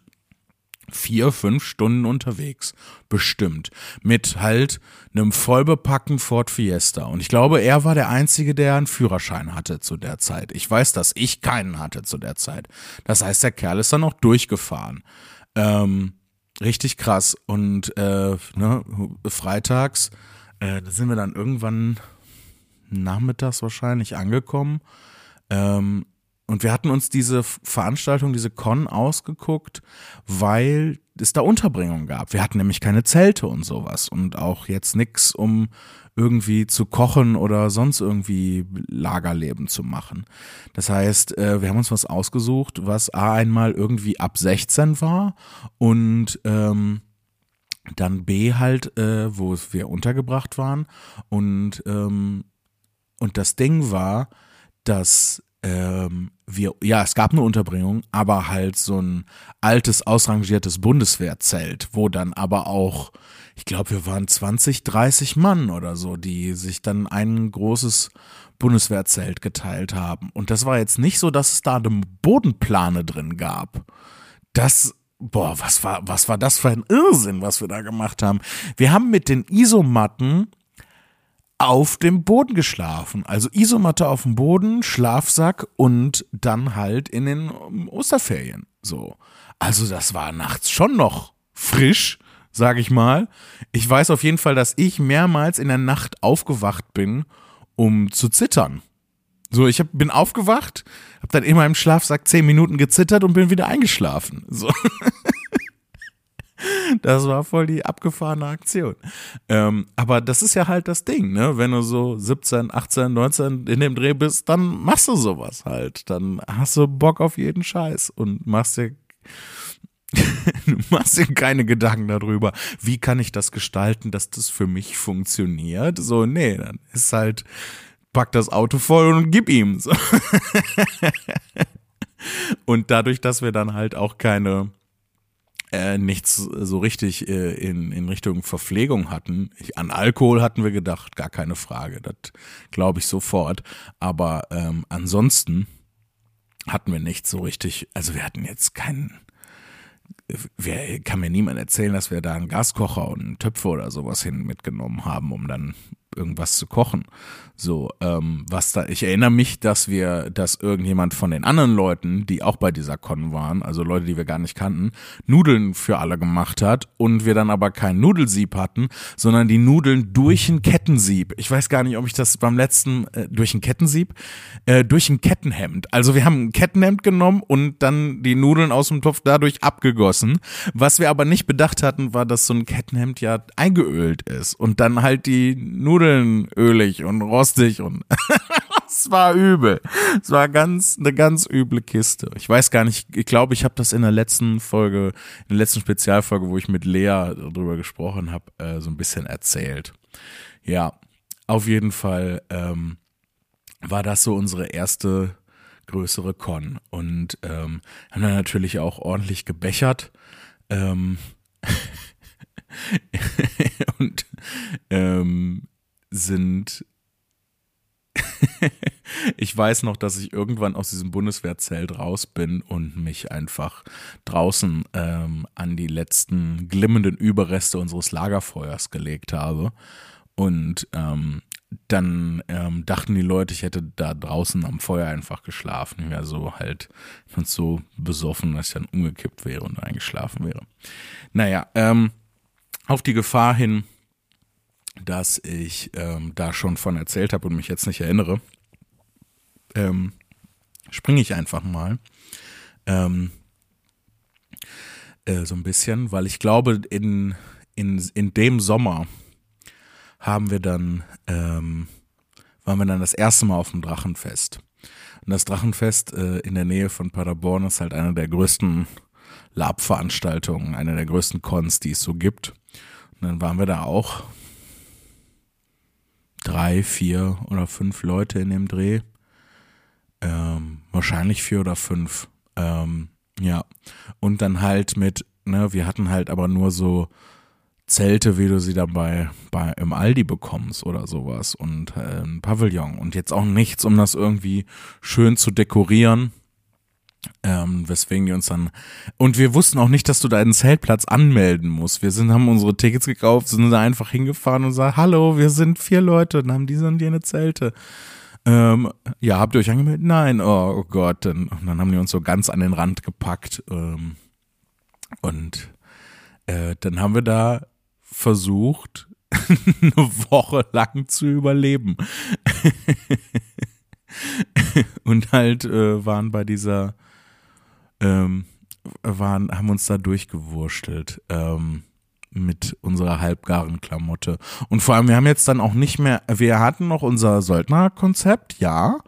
[SPEAKER 1] vier, fünf Stunden unterwegs. Bestimmt. Mit halt einem vollbepackten Ford Fiesta. Und ich glaube, er war der Einzige, der einen Führerschein hatte zu der Zeit. Ich weiß, dass ich keinen hatte zu der Zeit. Das heißt, der Kerl ist dann auch durchgefahren. Ähm, richtig krass. Und äh, ne, freitags äh, sind wir dann irgendwann nachmittags wahrscheinlich angekommen. Ähm, und wir hatten uns diese Veranstaltung, diese Con ausgeguckt, weil es da Unterbringung gab. Wir hatten nämlich keine Zelte und sowas und auch jetzt nichts, um irgendwie zu kochen oder sonst irgendwie Lagerleben zu machen. Das heißt, äh, wir haben uns was ausgesucht, was A einmal irgendwie ab 16 war und ähm, dann B halt, äh, wo wir untergebracht waren und ähm, und das Ding war, dass ähm, wir, ja, es gab eine Unterbringung, aber halt so ein altes, ausrangiertes Bundeswehrzelt, wo dann aber auch, ich glaube, wir waren 20, 30 Mann oder so, die sich dann ein großes Bundeswehrzelt geteilt haben. Und das war jetzt nicht so, dass es da eine Bodenplane drin gab. Das boah, was war, was war das für ein Irrsinn, was wir da gemacht haben? Wir haben mit den Isomatten auf dem Boden geschlafen. Also Isomatte auf dem Boden, Schlafsack und dann halt in den Osterferien. So. Also das war nachts schon noch frisch, sag ich mal. Ich weiß auf jeden Fall, dass ich mehrmals in der Nacht aufgewacht bin, um zu zittern. So, ich hab, bin aufgewacht, hab dann in meinem Schlafsack zehn Minuten gezittert und bin wieder eingeschlafen. So. Das war voll die abgefahrene Aktion. Ähm, aber das ist ja halt das Ding, ne? Wenn du so 17, 18, 19 in dem Dreh bist, dann machst du sowas halt. Dann hast du Bock auf jeden Scheiß und machst dir machst dir keine Gedanken darüber, wie kann ich das gestalten, dass das für mich funktioniert. So, nee, dann ist halt, pack das Auto voll und gib ihm. So. und dadurch, dass wir dann halt auch keine äh, nichts so richtig äh, in, in Richtung Verpflegung hatten. Ich, an Alkohol hatten wir gedacht, gar keine Frage. Das glaube ich sofort. Aber ähm, ansonsten hatten wir nichts so richtig. Also wir hatten jetzt keinen. Wer kann mir niemand erzählen, dass wir da einen Gaskocher und einen Töpfe oder sowas hin mitgenommen haben, um dann irgendwas zu kochen. So, ähm, was da, ich erinnere mich, dass wir, dass irgendjemand von den anderen Leuten, die auch bei dieser Con waren, also Leute, die wir gar nicht kannten, Nudeln für alle gemacht hat und wir dann aber kein Nudelsieb hatten, sondern die Nudeln durch ein Kettensieb. Ich weiß gar nicht, ob ich das beim letzten, äh, durch ein Kettensieb, äh, durch ein Kettenhemd. Also wir haben ein Kettenhemd genommen und dann die Nudeln aus dem Topf dadurch abgegossen. Was wir aber nicht bedacht hatten, war, dass so ein Kettenhemd ja eingeölt ist und dann halt die Nudeln Nudeln ölig und rostig und es war übel. Es war ganz eine ganz üble Kiste. Ich weiß gar nicht, ich glaube, ich habe das in der letzten Folge, in der letzten Spezialfolge, wo ich mit Lea darüber gesprochen habe, äh, so ein bisschen erzählt. Ja, auf jeden Fall ähm, war das so unsere erste größere Con und ähm, haben dann natürlich auch ordentlich gebechert. Ähm, und ähm, sind ich weiß noch, dass ich irgendwann aus diesem Bundeswehrzelt raus bin und mich einfach draußen ähm, an die letzten glimmenden Überreste unseres Lagerfeuers gelegt habe und ähm, dann ähm, dachten die Leute, ich hätte da draußen am Feuer einfach geschlafen. Ich so halt so besoffen, dass ich dann umgekippt wäre und eingeschlafen wäre. Naja, ähm, auf die Gefahr hin, dass ich ähm, da schon von erzählt habe und mich jetzt nicht erinnere, ähm, springe ich einfach mal ähm, äh, so ein bisschen, weil ich glaube, in, in, in dem Sommer haben wir dann, ähm, waren wir dann das erste Mal auf dem Drachenfest. Und das Drachenfest äh, in der Nähe von Paderborn ist halt eine der größten Lab-Veranstaltungen, eine der größten Cons, die es so gibt. Und dann waren wir da auch drei, vier oder fünf Leute in dem Dreh. Ähm, wahrscheinlich vier oder fünf. Ähm, ja. Und dann halt mit, ne, wir hatten halt aber nur so Zelte, wie du sie dann bei, bei im Aldi bekommst oder sowas und äh, ein Pavillon und jetzt auch nichts, um das irgendwie schön zu dekorieren. Ähm, weswegen wir uns dann und wir wussten auch nicht, dass du deinen Zeltplatz anmelden musst. Wir sind, haben unsere Tickets gekauft, sind da einfach hingefahren und sagen, hallo, wir sind vier Leute und haben diese und jene Zelte. Ähm, ja, habt ihr euch angemeldet? Nein, oh, oh Gott. Dann, und dann haben die uns so ganz an den Rand gepackt. Ähm, und äh, dann haben wir da versucht, eine Woche lang zu überleben. und halt äh, waren bei dieser, ähm, waren, haben uns da durchgewurstelt. Ähm, mit unserer halbgaren Klamotte. Und vor allem, wir haben jetzt dann auch nicht mehr, wir hatten noch unser Söldnerkonzept, ja.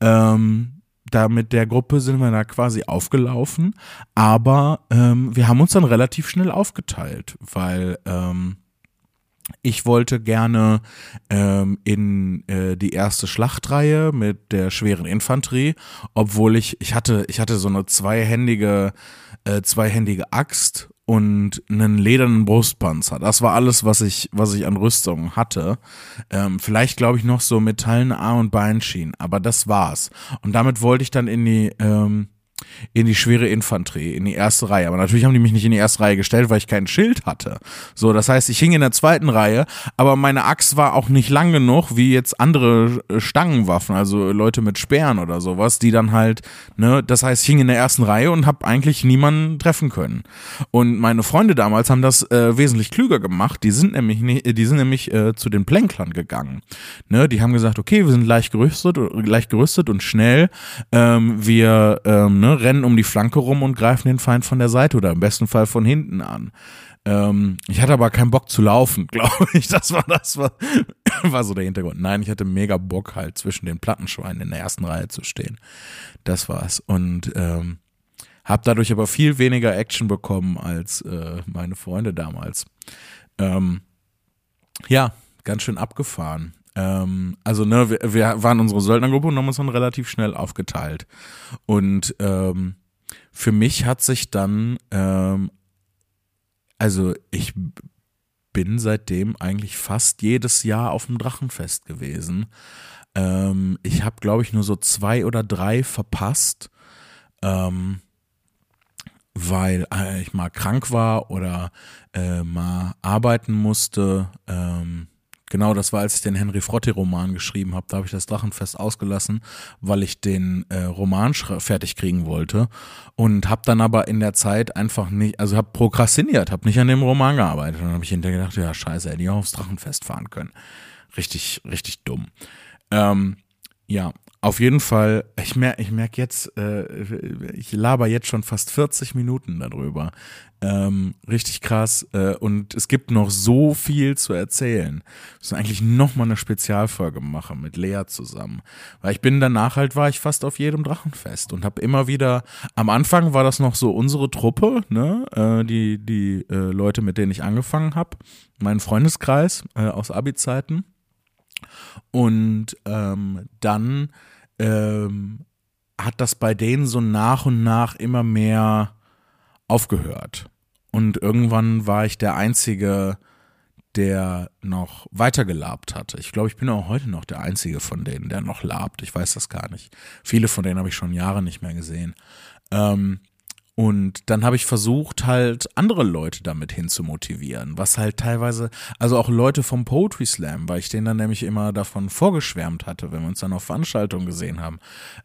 [SPEAKER 1] Ähm, da mit der Gruppe sind wir da quasi aufgelaufen, aber ähm, wir haben uns dann relativ schnell aufgeteilt, weil ähm, ich wollte gerne ähm, in äh, die erste Schlachtreihe mit der schweren Infanterie, obwohl ich ich hatte ich hatte so eine zweihändige äh, zweihändige Axt und einen ledernen Brustpanzer. Das war alles, was ich, was ich an Rüstung hatte. Ähm, vielleicht glaube ich noch so metallene Arm- und Beinschienen, aber das war's. Und damit wollte ich dann in die ähm, in die schwere Infanterie, in die erste Reihe. Aber natürlich haben die mich nicht in die erste Reihe gestellt, weil ich kein Schild hatte. So, das heißt, ich hing in der zweiten Reihe, aber meine Axt war auch nicht lang genug wie jetzt andere äh, Stangenwaffen, also Leute mit Speeren oder sowas, die dann halt, ne, das heißt, ich hing in der ersten Reihe und habe eigentlich niemanden treffen können. Und meine Freunde damals haben das äh, wesentlich klüger gemacht. Die sind nämlich, nicht, die sind nämlich äh, zu den Plänklern gegangen. Ne, die haben gesagt, okay, wir sind leicht gerüstet, leicht gerüstet und schnell. Ähm, wir ähm, ne, rennen um die Flanke rum und greifen den Feind von der Seite oder im besten Fall von hinten an. Ähm, ich hatte aber keinen Bock zu laufen, glaube ich. Das war das, war, war so der Hintergrund. Nein, ich hatte mega Bock halt zwischen den Plattenschweinen in der ersten Reihe zu stehen. Das war's. Und ähm, habe dadurch aber viel weniger Action bekommen als äh, meine Freunde damals. Ähm, ja, ganz schön abgefahren. Ähm, also, ne, wir, wir, waren unsere Söldnergruppe und haben uns dann relativ schnell aufgeteilt. Und ähm, für mich hat sich dann, ähm, also ich bin seitdem eigentlich fast jedes Jahr auf dem Drachenfest gewesen. Ähm, ich habe, glaube ich, nur so zwei oder drei verpasst. Ähm, weil äh, ich mal krank war oder äh, mal arbeiten musste. Ähm, Genau, das war, als ich den Henry Frotte-Roman geschrieben habe. Da habe ich das Drachenfest ausgelassen, weil ich den äh, Roman fertig kriegen wollte. Und habe dann aber in der Zeit einfach nicht, also habe prokrastiniert, habe nicht an dem Roman gearbeitet. Und dann habe ich hinterher gedacht, ja scheiße, hätte ich auch aufs Drachenfest fahren können. Richtig, richtig dumm. Ähm, ja, auf jeden Fall, ich merke ich merk jetzt, äh, ich laber jetzt schon fast 40 Minuten darüber. Ähm, richtig krass. Äh, und es gibt noch so viel zu erzählen. Wir müssen eigentlich nochmal eine Spezialfolge machen mit Lea zusammen. Weil ich bin danach halt, war ich fast auf jedem Drachenfest und habe immer wieder, am Anfang war das noch so unsere Truppe, ne, äh, die, die äh, Leute, mit denen ich angefangen habe, mein Freundeskreis äh, aus Abi-Zeiten. Und ähm, dann ähm, hat das bei denen so nach und nach immer mehr aufgehört. Und irgendwann war ich der Einzige, der noch weiter gelabt hatte. Ich glaube, ich bin auch heute noch der Einzige von denen, der noch labt. Ich weiß das gar nicht. Viele von denen habe ich schon Jahre nicht mehr gesehen. Ähm, Und dann habe ich versucht, halt andere Leute damit hinzumotivieren, was halt teilweise, also auch Leute vom Poetry Slam, weil ich denen dann nämlich immer davon vorgeschwärmt hatte, wenn wir uns dann auf Veranstaltungen gesehen haben.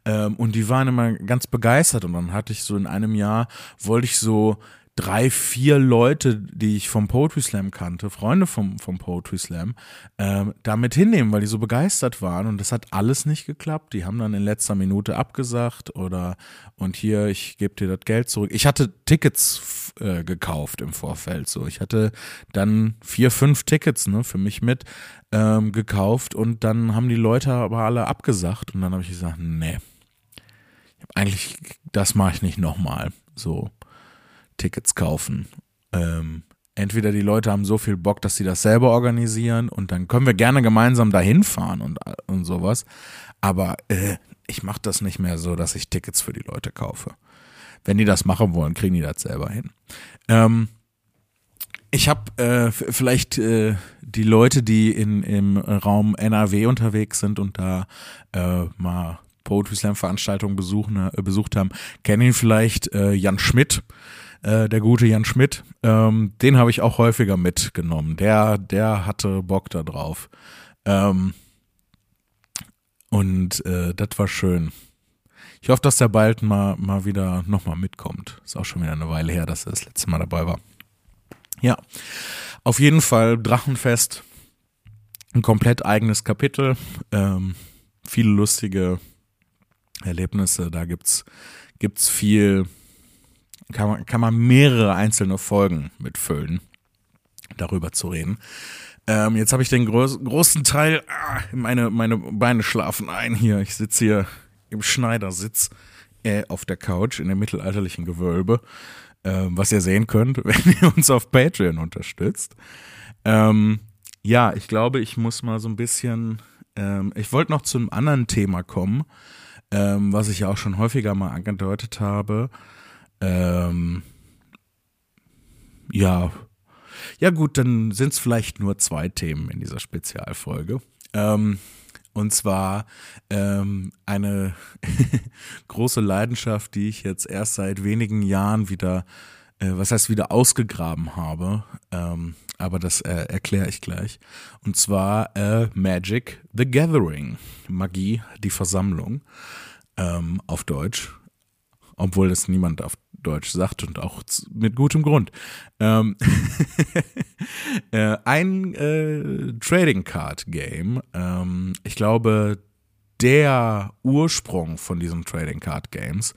[SPEAKER 1] Ähm, und die waren immer ganz begeistert und dann hatte ich so in einem Jahr, wollte ich so drei, vier Leute, die ich vom Poetry Slam kannte, Freunde vom, vom Poetry Slam, äh, damit hinnehmen, weil die so begeistert waren. Und das hat alles nicht geklappt. Die haben dann in letzter Minute abgesagt oder und hier, ich gebe dir das Geld zurück. Ich hatte Tickets äh, gekauft im Vorfeld. So, ich hatte dann vier, fünf Tickets ne, für mich mit ähm, gekauft und dann haben die Leute aber alle abgesagt. Und dann habe ich gesagt, nee, eigentlich, das mache ich nicht nochmal. So. Tickets kaufen. Ähm, entweder die Leute haben so viel Bock, dass sie das selber organisieren und dann können wir gerne gemeinsam dahin fahren und, und sowas. Aber äh, ich mache das nicht mehr so, dass ich Tickets für die Leute kaufe. Wenn die das machen wollen, kriegen die das selber hin. Ähm, ich habe äh, vielleicht äh, die Leute, die in, im Raum NRW unterwegs sind und da äh, mal Poetry Slam Veranstaltungen besuchen, äh, besucht haben, kennen ihn vielleicht äh, Jan Schmidt äh, der gute Jan Schmidt, ähm, den habe ich auch häufiger mitgenommen. Der, der hatte Bock da drauf. Ähm, und äh, das war schön. Ich hoffe, dass der bald mal, mal wieder nochmal mitkommt. Ist auch schon wieder eine Weile her, dass er das letzte Mal dabei war. Ja, auf jeden Fall Drachenfest. Ein komplett eigenes Kapitel. Ähm, viele lustige Erlebnisse. Da gibt's, gibt's viel, kann man, kann man mehrere einzelne Folgen mitfüllen, darüber zu reden. Ähm, jetzt habe ich den groß, großen Teil, ah, meine, meine Beine schlafen ein hier. Ich sitze hier im Schneidersitz äh, auf der Couch in dem mittelalterlichen Gewölbe, äh, was ihr sehen könnt, wenn ihr uns auf Patreon unterstützt. Ähm, ja, ich glaube, ich muss mal so ein bisschen, ähm, ich wollte noch zu einem anderen Thema kommen, ähm, was ich ja auch schon häufiger mal angedeutet habe. Ähm, ja. Ja, gut, dann sind es vielleicht nur zwei Themen in dieser Spezialfolge. Ähm, und zwar ähm, eine große Leidenschaft, die ich jetzt erst seit wenigen Jahren wieder, äh, was heißt wieder ausgegraben habe. Ähm, aber das äh, erkläre ich gleich. Und zwar äh, Magic the Gathering. Magie, die Versammlung ähm, auf Deutsch. Obwohl das niemand auf Deutsch sagt und auch mit gutem Grund. Ähm äh, ein äh, Trading Card Game. Ähm, ich glaube, der Ursprung von diesen Trading Card Games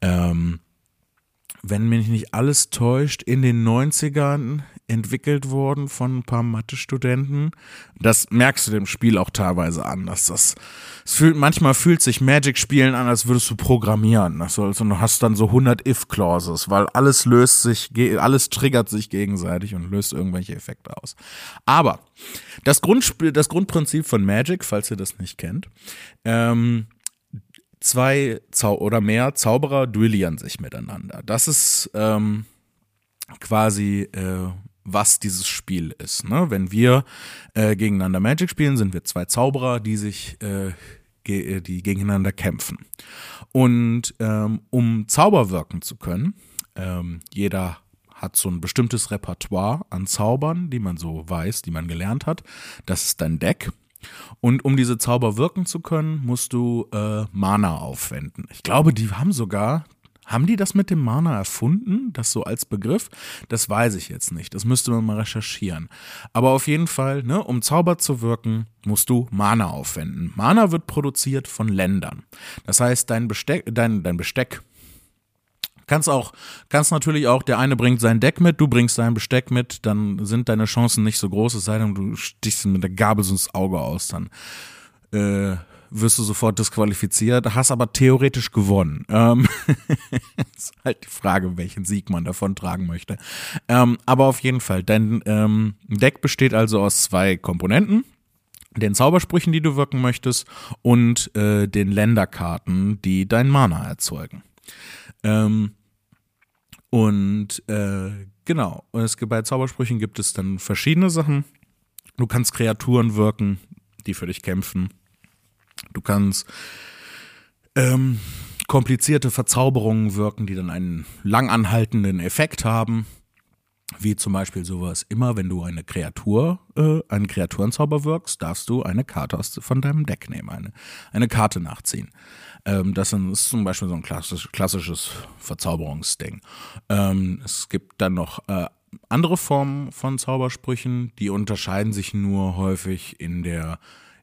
[SPEAKER 1] ähm, wenn mich nicht alles täuscht, in den 90ern entwickelt worden von ein paar Mathe-Studenten. Das merkst du dem Spiel auch teilweise an, dass das, es fühlt, manchmal fühlt sich Magic-Spielen an, als würdest du programmieren. Also, also du hast dann so 100 If-Clauses, weil alles löst sich, alles triggert sich gegenseitig und löst irgendwelche Effekte aus. Aber das Grundspiel, das Grundprinzip von Magic, falls ihr das nicht kennt, ähm, zwei Zau oder mehr Zauberer duellieren sich miteinander. Das ist ähm, quasi äh, was dieses Spiel ist. Ne? Wenn wir äh, gegeneinander Magic spielen, sind wir zwei Zauberer, die sich äh, ge die gegeneinander kämpfen. Und ähm, um Zauber wirken zu können, ähm, jeder hat so ein bestimmtes Repertoire an Zaubern, die man so weiß, die man gelernt hat. Das ist dein Deck. Und um diese Zauber wirken zu können, musst du äh, Mana aufwenden. Ich glaube, die haben sogar, haben die das mit dem Mana erfunden? Das so als Begriff? Das weiß ich jetzt nicht. Das müsste man mal recherchieren. Aber auf jeden Fall, ne, um Zauber zu wirken, musst du Mana aufwenden. Mana wird produziert von Ländern. Das heißt, dein Besteck, dein, dein Besteck, Kannst auch, kannst natürlich auch, der eine bringt sein Deck mit, du bringst dein Besteck mit, dann sind deine Chancen nicht so groß, es sei denn, du stichst mit der Gabel so ins Auge aus, dann äh, wirst du sofort disqualifiziert, hast aber theoretisch gewonnen. Ähm, ist halt die Frage, welchen Sieg man davon tragen möchte. Ähm, aber auf jeden Fall, dein ähm, Deck besteht also aus zwei Komponenten den Zaubersprüchen, die du wirken möchtest, und äh, den Länderkarten, die dein Mana erzeugen. Ähm, und äh, genau, es, bei Zaubersprüchen gibt es dann verschiedene Sachen. Du kannst Kreaturen wirken, die für dich kämpfen. Du kannst ähm, komplizierte Verzauberungen wirken, die dann einen langanhaltenden Effekt haben. Wie zum Beispiel sowas, immer wenn du eine Kreatur, äh, einen Kreaturenzauber wirkst, darfst du eine Karte aus, von deinem Deck nehmen, eine, eine Karte nachziehen. Ähm, das ist zum Beispiel so ein klassisch, klassisches Verzauberungsding. Ähm, es gibt dann noch äh, andere Formen von Zaubersprüchen, die unterscheiden sich nur häufig in der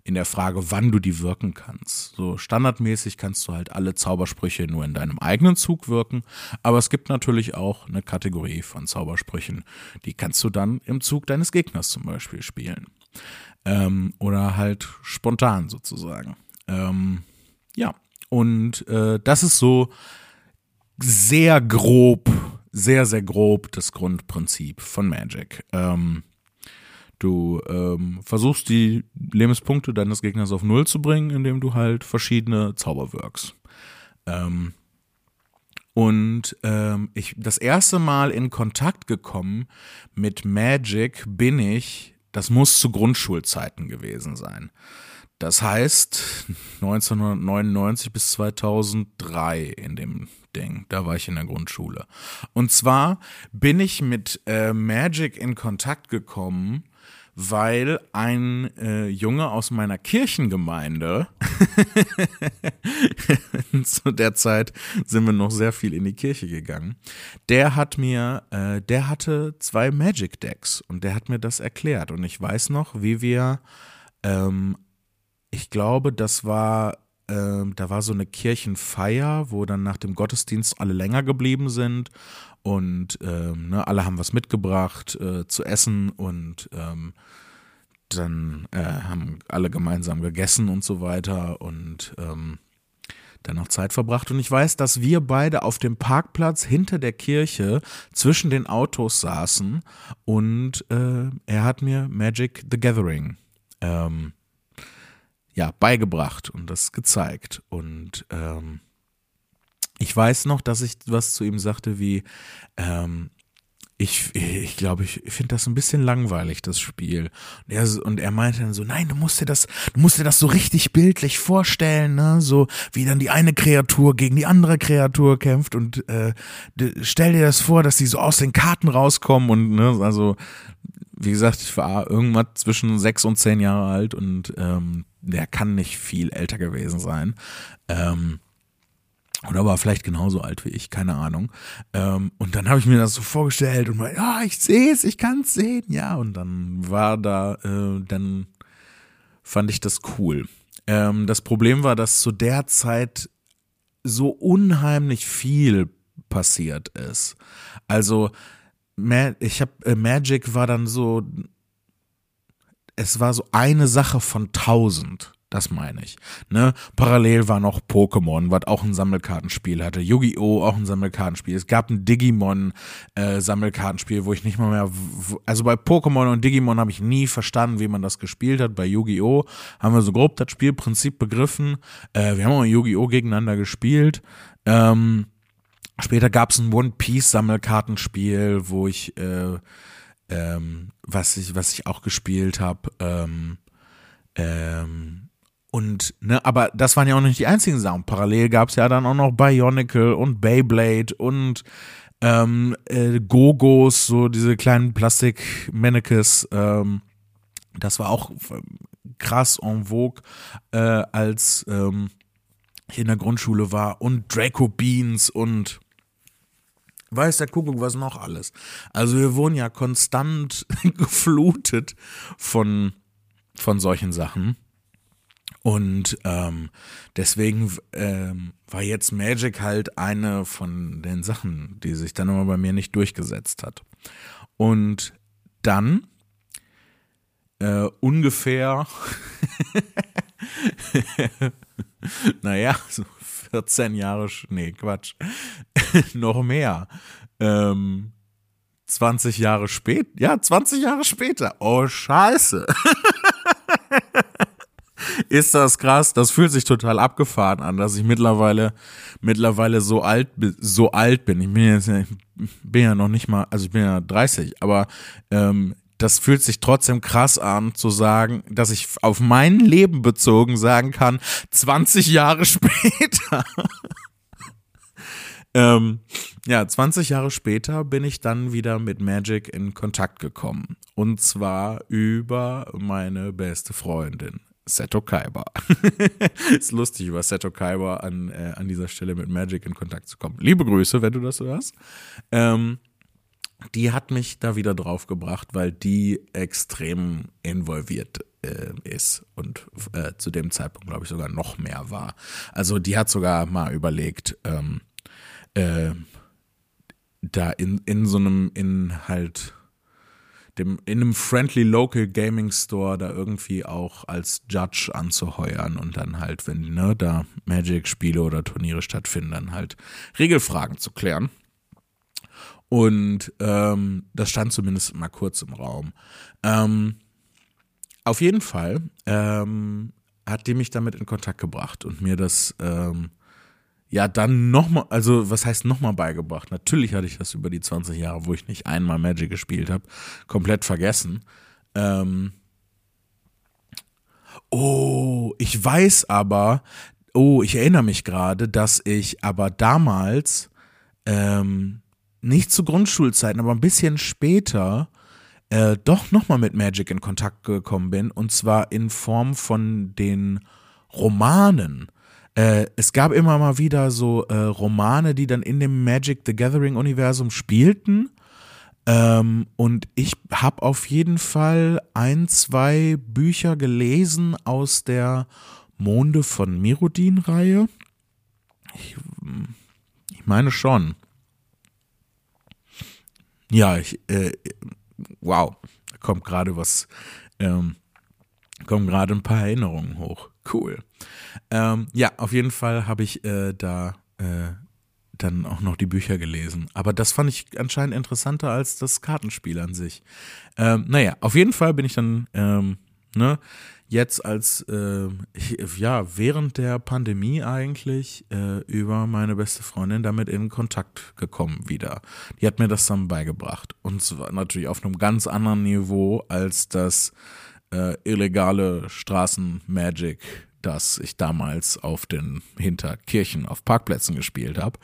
[SPEAKER 1] in der Frage, wann du die wirken kannst. So standardmäßig kannst du halt alle Zaubersprüche nur in deinem eigenen Zug wirken, aber es gibt natürlich auch eine Kategorie von Zaubersprüchen, die kannst du dann im Zug deines Gegners zum Beispiel spielen. Ähm, oder halt spontan sozusagen. Ähm, ja, und äh, das ist so sehr grob, sehr, sehr grob das Grundprinzip von Magic. Ähm, Du ähm, versuchst die Lebenspunkte deines Gegners auf Null zu bringen, indem du halt verschiedene Zauber wirkst. Ähm, und ähm, ich das erste Mal in Kontakt gekommen mit Magic bin ich, das muss zu Grundschulzeiten gewesen sein. Das heißt 1999 bis 2003 in dem Ding, da war ich in der Grundschule. Und zwar bin ich mit äh, Magic in Kontakt gekommen weil ein äh, Junge aus meiner Kirchengemeinde, zu der Zeit sind wir noch sehr viel in die Kirche gegangen, der hat mir, äh, der hatte zwei Magic Decks und der hat mir das erklärt. Und ich weiß noch, wie wir, ähm, ich glaube, das war ähm, da war so eine Kirchenfeier, wo dann nach dem Gottesdienst alle länger geblieben sind und ähm, ne, alle haben was mitgebracht äh, zu essen und ähm, dann äh, haben alle gemeinsam gegessen und so weiter und ähm, dann noch Zeit verbracht. Und ich weiß, dass wir beide auf dem Parkplatz hinter der Kirche zwischen den Autos saßen und äh, er hat mir Magic the Gathering ähm, ja, beigebracht und das gezeigt. Und ähm, ich weiß noch, dass ich was zu ihm sagte wie, ähm, ich, ich glaube, ich finde das ein bisschen langweilig, das Spiel. Und er, und er meinte dann so, nein, du musst dir das, du musst dir das so richtig bildlich vorstellen, ne? So wie dann die eine Kreatur gegen die andere Kreatur kämpft und äh, stell dir das vor, dass die so aus den Karten rauskommen und ne, also wie gesagt, ich war irgendwas zwischen sechs und zehn Jahre alt und ähm, der kann nicht viel älter gewesen sein. Ähm, oder war vielleicht genauso alt wie ich, keine Ahnung. Ähm, und dann habe ich mir das so vorgestellt und mal, ja, ich sehe es, ich kann es sehen, ja. Und dann war da, äh, dann fand ich das cool. Ähm, das Problem war, dass zu der Zeit so unheimlich viel passiert ist. Also, ich habe äh, Magic war dann so, es war so eine Sache von tausend. Das meine ich. Ne? Parallel war noch Pokémon, was auch ein Sammelkartenspiel hatte. Yu-Gi-Oh! auch ein Sammelkartenspiel. Es gab ein Digimon-Sammelkartenspiel, äh, wo ich nicht mal mehr. Also bei Pokémon und Digimon habe ich nie verstanden, wie man das gespielt hat. Bei Yu-Gi-Oh! haben wir so grob das Spielprinzip begriffen. Äh, wir haben auch Yu-Gi-Oh! gegeneinander gespielt. Ähm, später gab es ein One-Piece-Sammelkartenspiel, wo ich. Äh, ähm, was ich, was ich auch gespielt habe. Ähm, ähm, und, ne, aber das waren ja auch nicht die einzigen Sachen. Parallel gab es ja dann auch noch Bionicle und Beyblade und ähm, äh, Gogos, so diese kleinen Plastik-Mannequins. Ähm, das war auch ähm, krass en vogue, äh, als ähm, ich in der Grundschule war. Und Draco Beans und weiß der Kuckuck was noch alles. Also wir wurden ja konstant geflutet von, von solchen Sachen. Und ähm, deswegen ähm, war jetzt Magic halt eine von den Sachen, die sich dann immer bei mir nicht durchgesetzt hat. Und dann äh, ungefähr, naja, so 14 Jahre, nee, Quatsch, noch mehr. Ähm, 20 Jahre später, ja, 20 Jahre später. Oh, scheiße. ist das krass. Das fühlt sich total abgefahren an, dass ich mittlerweile, mittlerweile so alt, so alt bin. Ich bin jetzt, bin ja noch nicht mal, also ich bin ja 30, aber ähm, das fühlt sich trotzdem krass an zu sagen, dass ich auf mein Leben bezogen sagen kann, 20 Jahre später. ähm, ja, 20 Jahre später bin ich dann wieder mit Magic in Kontakt gekommen. Und zwar über meine beste Freundin. Seto Kaiba. ist lustig, über Seto Kaiba an, äh, an dieser Stelle mit Magic in Kontakt zu kommen. Liebe Grüße, wenn du das hörst. Ähm, die hat mich da wieder drauf gebracht, weil die extrem involviert äh, ist und äh, zu dem Zeitpunkt, glaube ich, sogar noch mehr war. Also die hat sogar mal überlegt, ähm, äh, da in, in so einem, in halt dem, in einem Friendly Local Gaming Store da irgendwie auch als Judge anzuheuern und dann halt, wenn ne, da Magic-Spiele oder Turniere stattfinden, dann halt Regelfragen zu klären. Und ähm, das stand zumindest mal kurz im Raum. Ähm, auf jeden Fall ähm, hat die mich damit in Kontakt gebracht und mir das ähm, ja dann nochmal, also was heißt nochmal beigebracht? Natürlich hatte ich das über die 20 Jahre, wo ich nicht einmal Magic gespielt habe, komplett vergessen. Ähm, oh, ich weiß aber, oh, ich erinnere mich gerade, dass ich aber damals ähm, nicht zu Grundschulzeiten, aber ein bisschen später äh, doch nochmal mit Magic in Kontakt gekommen bin. Und zwar in Form von den Romanen. Äh, es gab immer mal wieder so äh, Romane, die dann in dem Magic the Gathering Universum spielten. Ähm, und ich habe auf jeden Fall ein, zwei Bücher gelesen aus der Monde von Mirudin-Reihe. Ich, ich meine schon. Ja, ich, äh, wow, kommt gerade was, ähm, kommen gerade ein paar Erinnerungen hoch. Cool. Ähm, ja, auf jeden Fall habe ich äh, da äh, dann auch noch die Bücher gelesen. Aber das fand ich anscheinend interessanter als das Kartenspiel an sich. Ähm, naja, auf jeden Fall bin ich dann ähm, ne, jetzt als, äh, ja, während der Pandemie eigentlich äh, über meine beste Freundin damit in Kontakt gekommen wieder. Die hat mir das dann beigebracht. Und zwar natürlich auf einem ganz anderen Niveau als das äh, illegale Straßenmagic, das ich damals auf den Hinterkirchen auf Parkplätzen gespielt habe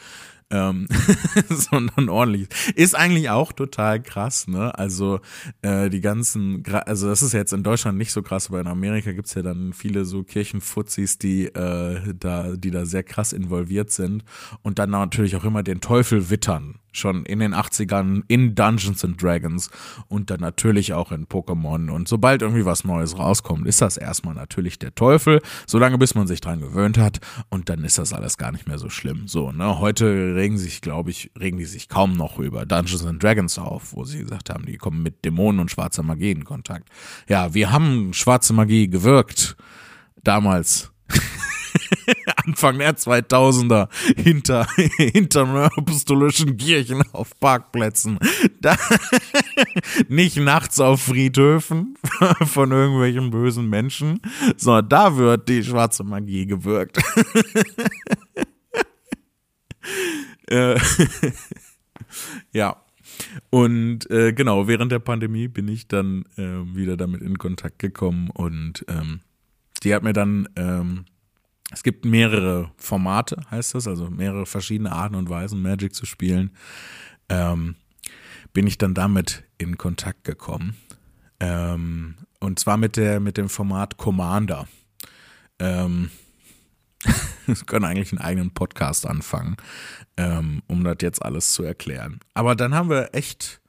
[SPEAKER 1] ähm, sondern ordentlich. Ist eigentlich auch total krass, ne? Also äh, die ganzen, also das ist jetzt in Deutschland nicht so krass, aber in Amerika gibt's ja dann viele so Kirchenfuzis, die äh, da, die da sehr krass involviert sind und dann natürlich auch immer den Teufel wittern schon in den 80ern in Dungeons and Dragons und dann natürlich auch in Pokémon. Und sobald irgendwie was Neues rauskommt, ist das erstmal natürlich der Teufel, solange bis man sich dran gewöhnt hat und dann ist das alles gar nicht mehr so schlimm. So, ne, heute regen sich, glaube ich, regen die sich kaum noch über Dungeons and Dragons auf, wo sie gesagt haben, die kommen mit Dämonen und schwarzer Magie in Kontakt. Ja, wir haben schwarze Magie gewirkt damals. Anfang der 2000er hinter, hinter apostolischen Kirchen auf Parkplätzen. Da, nicht nachts auf Friedhöfen von irgendwelchen bösen Menschen, sondern da wird die schwarze Magie gewirkt. Äh, ja. Und äh, genau, während der Pandemie bin ich dann äh, wieder damit in Kontakt gekommen und ähm, die hat mir dann ähm, es gibt mehrere Formate, heißt das, also mehrere verschiedene Arten und Weisen, Magic zu spielen. Ähm, bin ich dann damit in Kontakt gekommen. Ähm, und zwar mit, der, mit dem Format Commander. Ähm, wir können eigentlich einen eigenen Podcast anfangen, ähm, um das jetzt alles zu erklären. Aber dann haben wir echt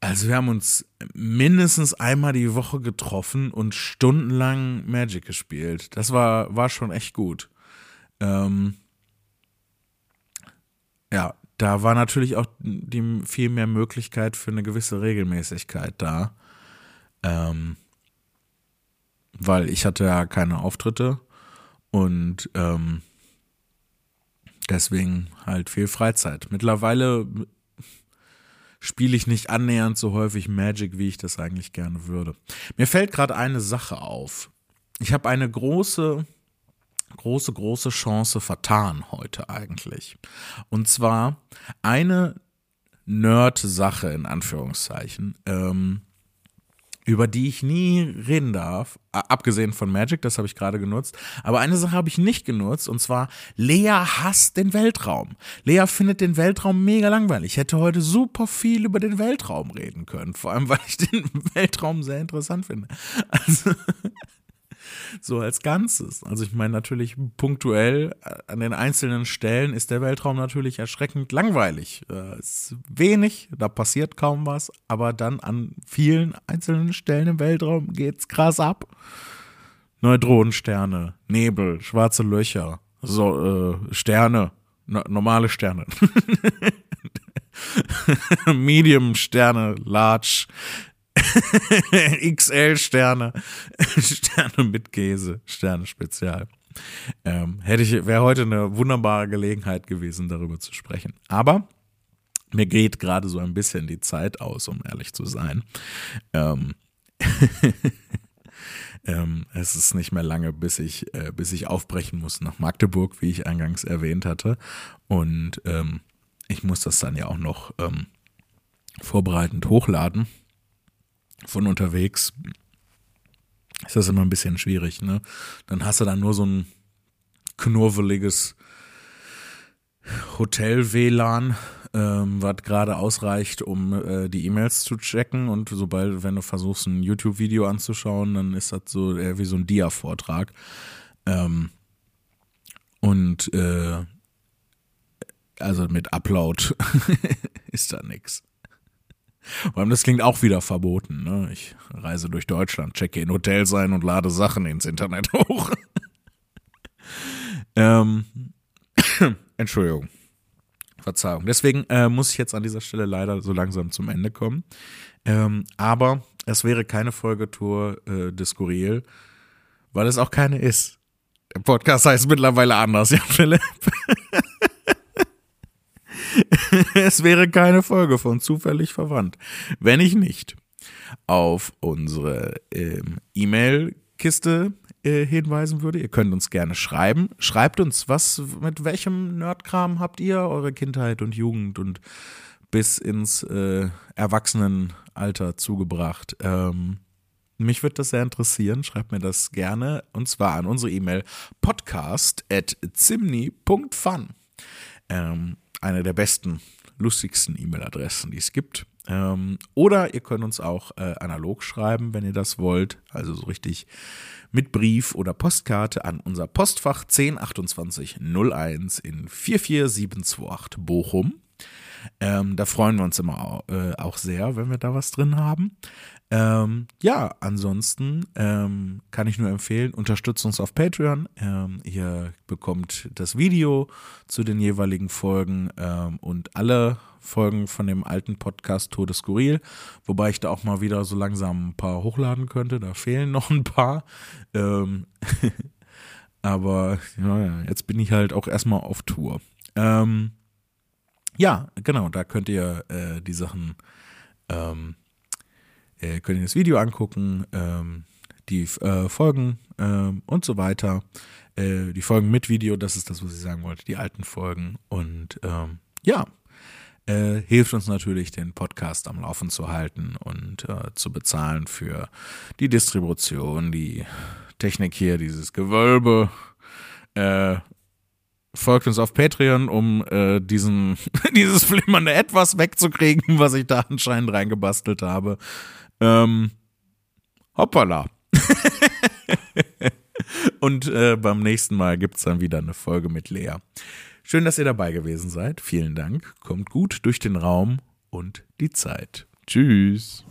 [SPEAKER 1] also wir haben uns mindestens einmal die Woche getroffen und stundenlang Magic gespielt. Das war, war schon echt gut. Ähm, ja, da war natürlich auch die viel mehr Möglichkeit für eine gewisse Regelmäßigkeit da. Ähm, weil ich hatte ja keine Auftritte und ähm, deswegen halt viel Freizeit. Mittlerweile spiele ich nicht annähernd so häufig Magic, wie ich das eigentlich gerne würde. Mir fällt gerade eine Sache auf. Ich habe eine große, große, große Chance vertan heute eigentlich. Und zwar eine Nerd-Sache in Anführungszeichen. Ähm, über die ich nie reden darf, abgesehen von Magic, das habe ich gerade genutzt. Aber eine Sache habe ich nicht genutzt und zwar Lea hasst den Weltraum. Lea findet den Weltraum mega langweilig. Ich hätte heute super viel über den Weltraum reden können, vor allem weil ich den Weltraum sehr interessant finde. Also so als Ganzes. Also ich meine natürlich punktuell äh, an den einzelnen Stellen ist der Weltraum natürlich erschreckend langweilig. Äh, es ist wenig, da passiert kaum was, aber dann an vielen einzelnen Stellen im Weltraum geht's krass ab. Neutronensterne, Nebel, schwarze Löcher, so äh, Sterne, no, normale Sterne. Medium Sterne, Large, XL-Sterne. Sterne mit Käse. Sterne Spezial. Ähm, hätte ich, wäre heute eine wunderbare Gelegenheit gewesen, darüber zu sprechen. Aber mir geht gerade so ein bisschen die Zeit aus, um ehrlich zu sein. Ähm, ähm, es ist nicht mehr lange, bis ich, äh, bis ich aufbrechen muss nach Magdeburg, wie ich eingangs erwähnt hatte. Und ähm, ich muss das dann ja auch noch ähm, vorbereitend hochladen von unterwegs ist das immer ein bisschen schwierig, ne? Dann hast du dann nur so ein knurveliges Hotel-WLAN, ähm, was gerade ausreicht, um äh, die E-Mails zu checken. Und sobald, wenn du versuchst, ein YouTube-Video anzuschauen, dann ist das so eher wie so ein Dia-Vortrag. Ähm, und äh, also mit Upload ist da nichts. Vor allem, das klingt auch wieder verboten. Ne? Ich reise durch Deutschland, checke in Hotels ein und lade Sachen ins Internet hoch. ähm, Entschuldigung. Verzeihung. Deswegen äh, muss ich jetzt an dieser Stelle leider so langsam zum Ende kommen. Ähm, aber es wäre keine Folgetour äh, des Skurril, weil es auch keine ist. Der Podcast heißt mittlerweile anders, ja, Philipp. es wäre keine Folge von zufällig verwandt, wenn ich nicht auf unsere ähm, E-Mail-Kiste äh, hinweisen würde. Ihr könnt uns gerne schreiben. Schreibt uns, was mit welchem Nerdkram habt ihr eure Kindheit und Jugend und bis ins äh, Erwachsenenalter zugebracht. Ähm, mich würde das sehr interessieren. Schreibt mir das gerne und zwar an unsere E-Mail podcast at zimni.fun. Ähm, eine der besten, lustigsten E-Mail-Adressen, die es gibt. Ähm, oder ihr könnt uns auch äh, analog schreiben, wenn ihr das wollt. Also so richtig mit Brief oder Postkarte an unser Postfach 102801 in 44728 Bochum. Ähm, da freuen wir uns immer äh, auch sehr, wenn wir da was drin haben. Ähm, ja, ansonsten ähm, kann ich nur empfehlen, unterstützt uns auf Patreon. Ähm, ihr bekommt das Video zu den jeweiligen Folgen ähm, und alle Folgen von dem alten Podcast Todes Skurril, wobei ich da auch mal wieder so langsam ein paar hochladen könnte. Da fehlen noch ein paar. Ähm, aber ja, jetzt bin ich halt auch erstmal auf Tour. Ähm, ja, genau, da könnt ihr äh, die Sachen ähm, äh, könnt ihr das Video angucken, ähm, die äh, Folgen ähm, und so weiter. Äh, die Folgen mit Video, das ist das, was ich sagen wollte, die alten Folgen. Und ähm, ja, äh, hilft uns natürlich, den Podcast am Laufen zu halten und äh, zu bezahlen für die Distribution, die Technik hier, dieses Gewölbe. Äh, folgt uns auf Patreon, um äh, diesen, dieses flimmernde Etwas wegzukriegen, was ich da anscheinend reingebastelt habe. Ähm, hoppala. Und äh, beim nächsten Mal gibt es dann wieder eine Folge mit Lea. Schön, dass ihr dabei gewesen seid. Vielen Dank. Kommt gut durch den Raum und die Zeit. Tschüss.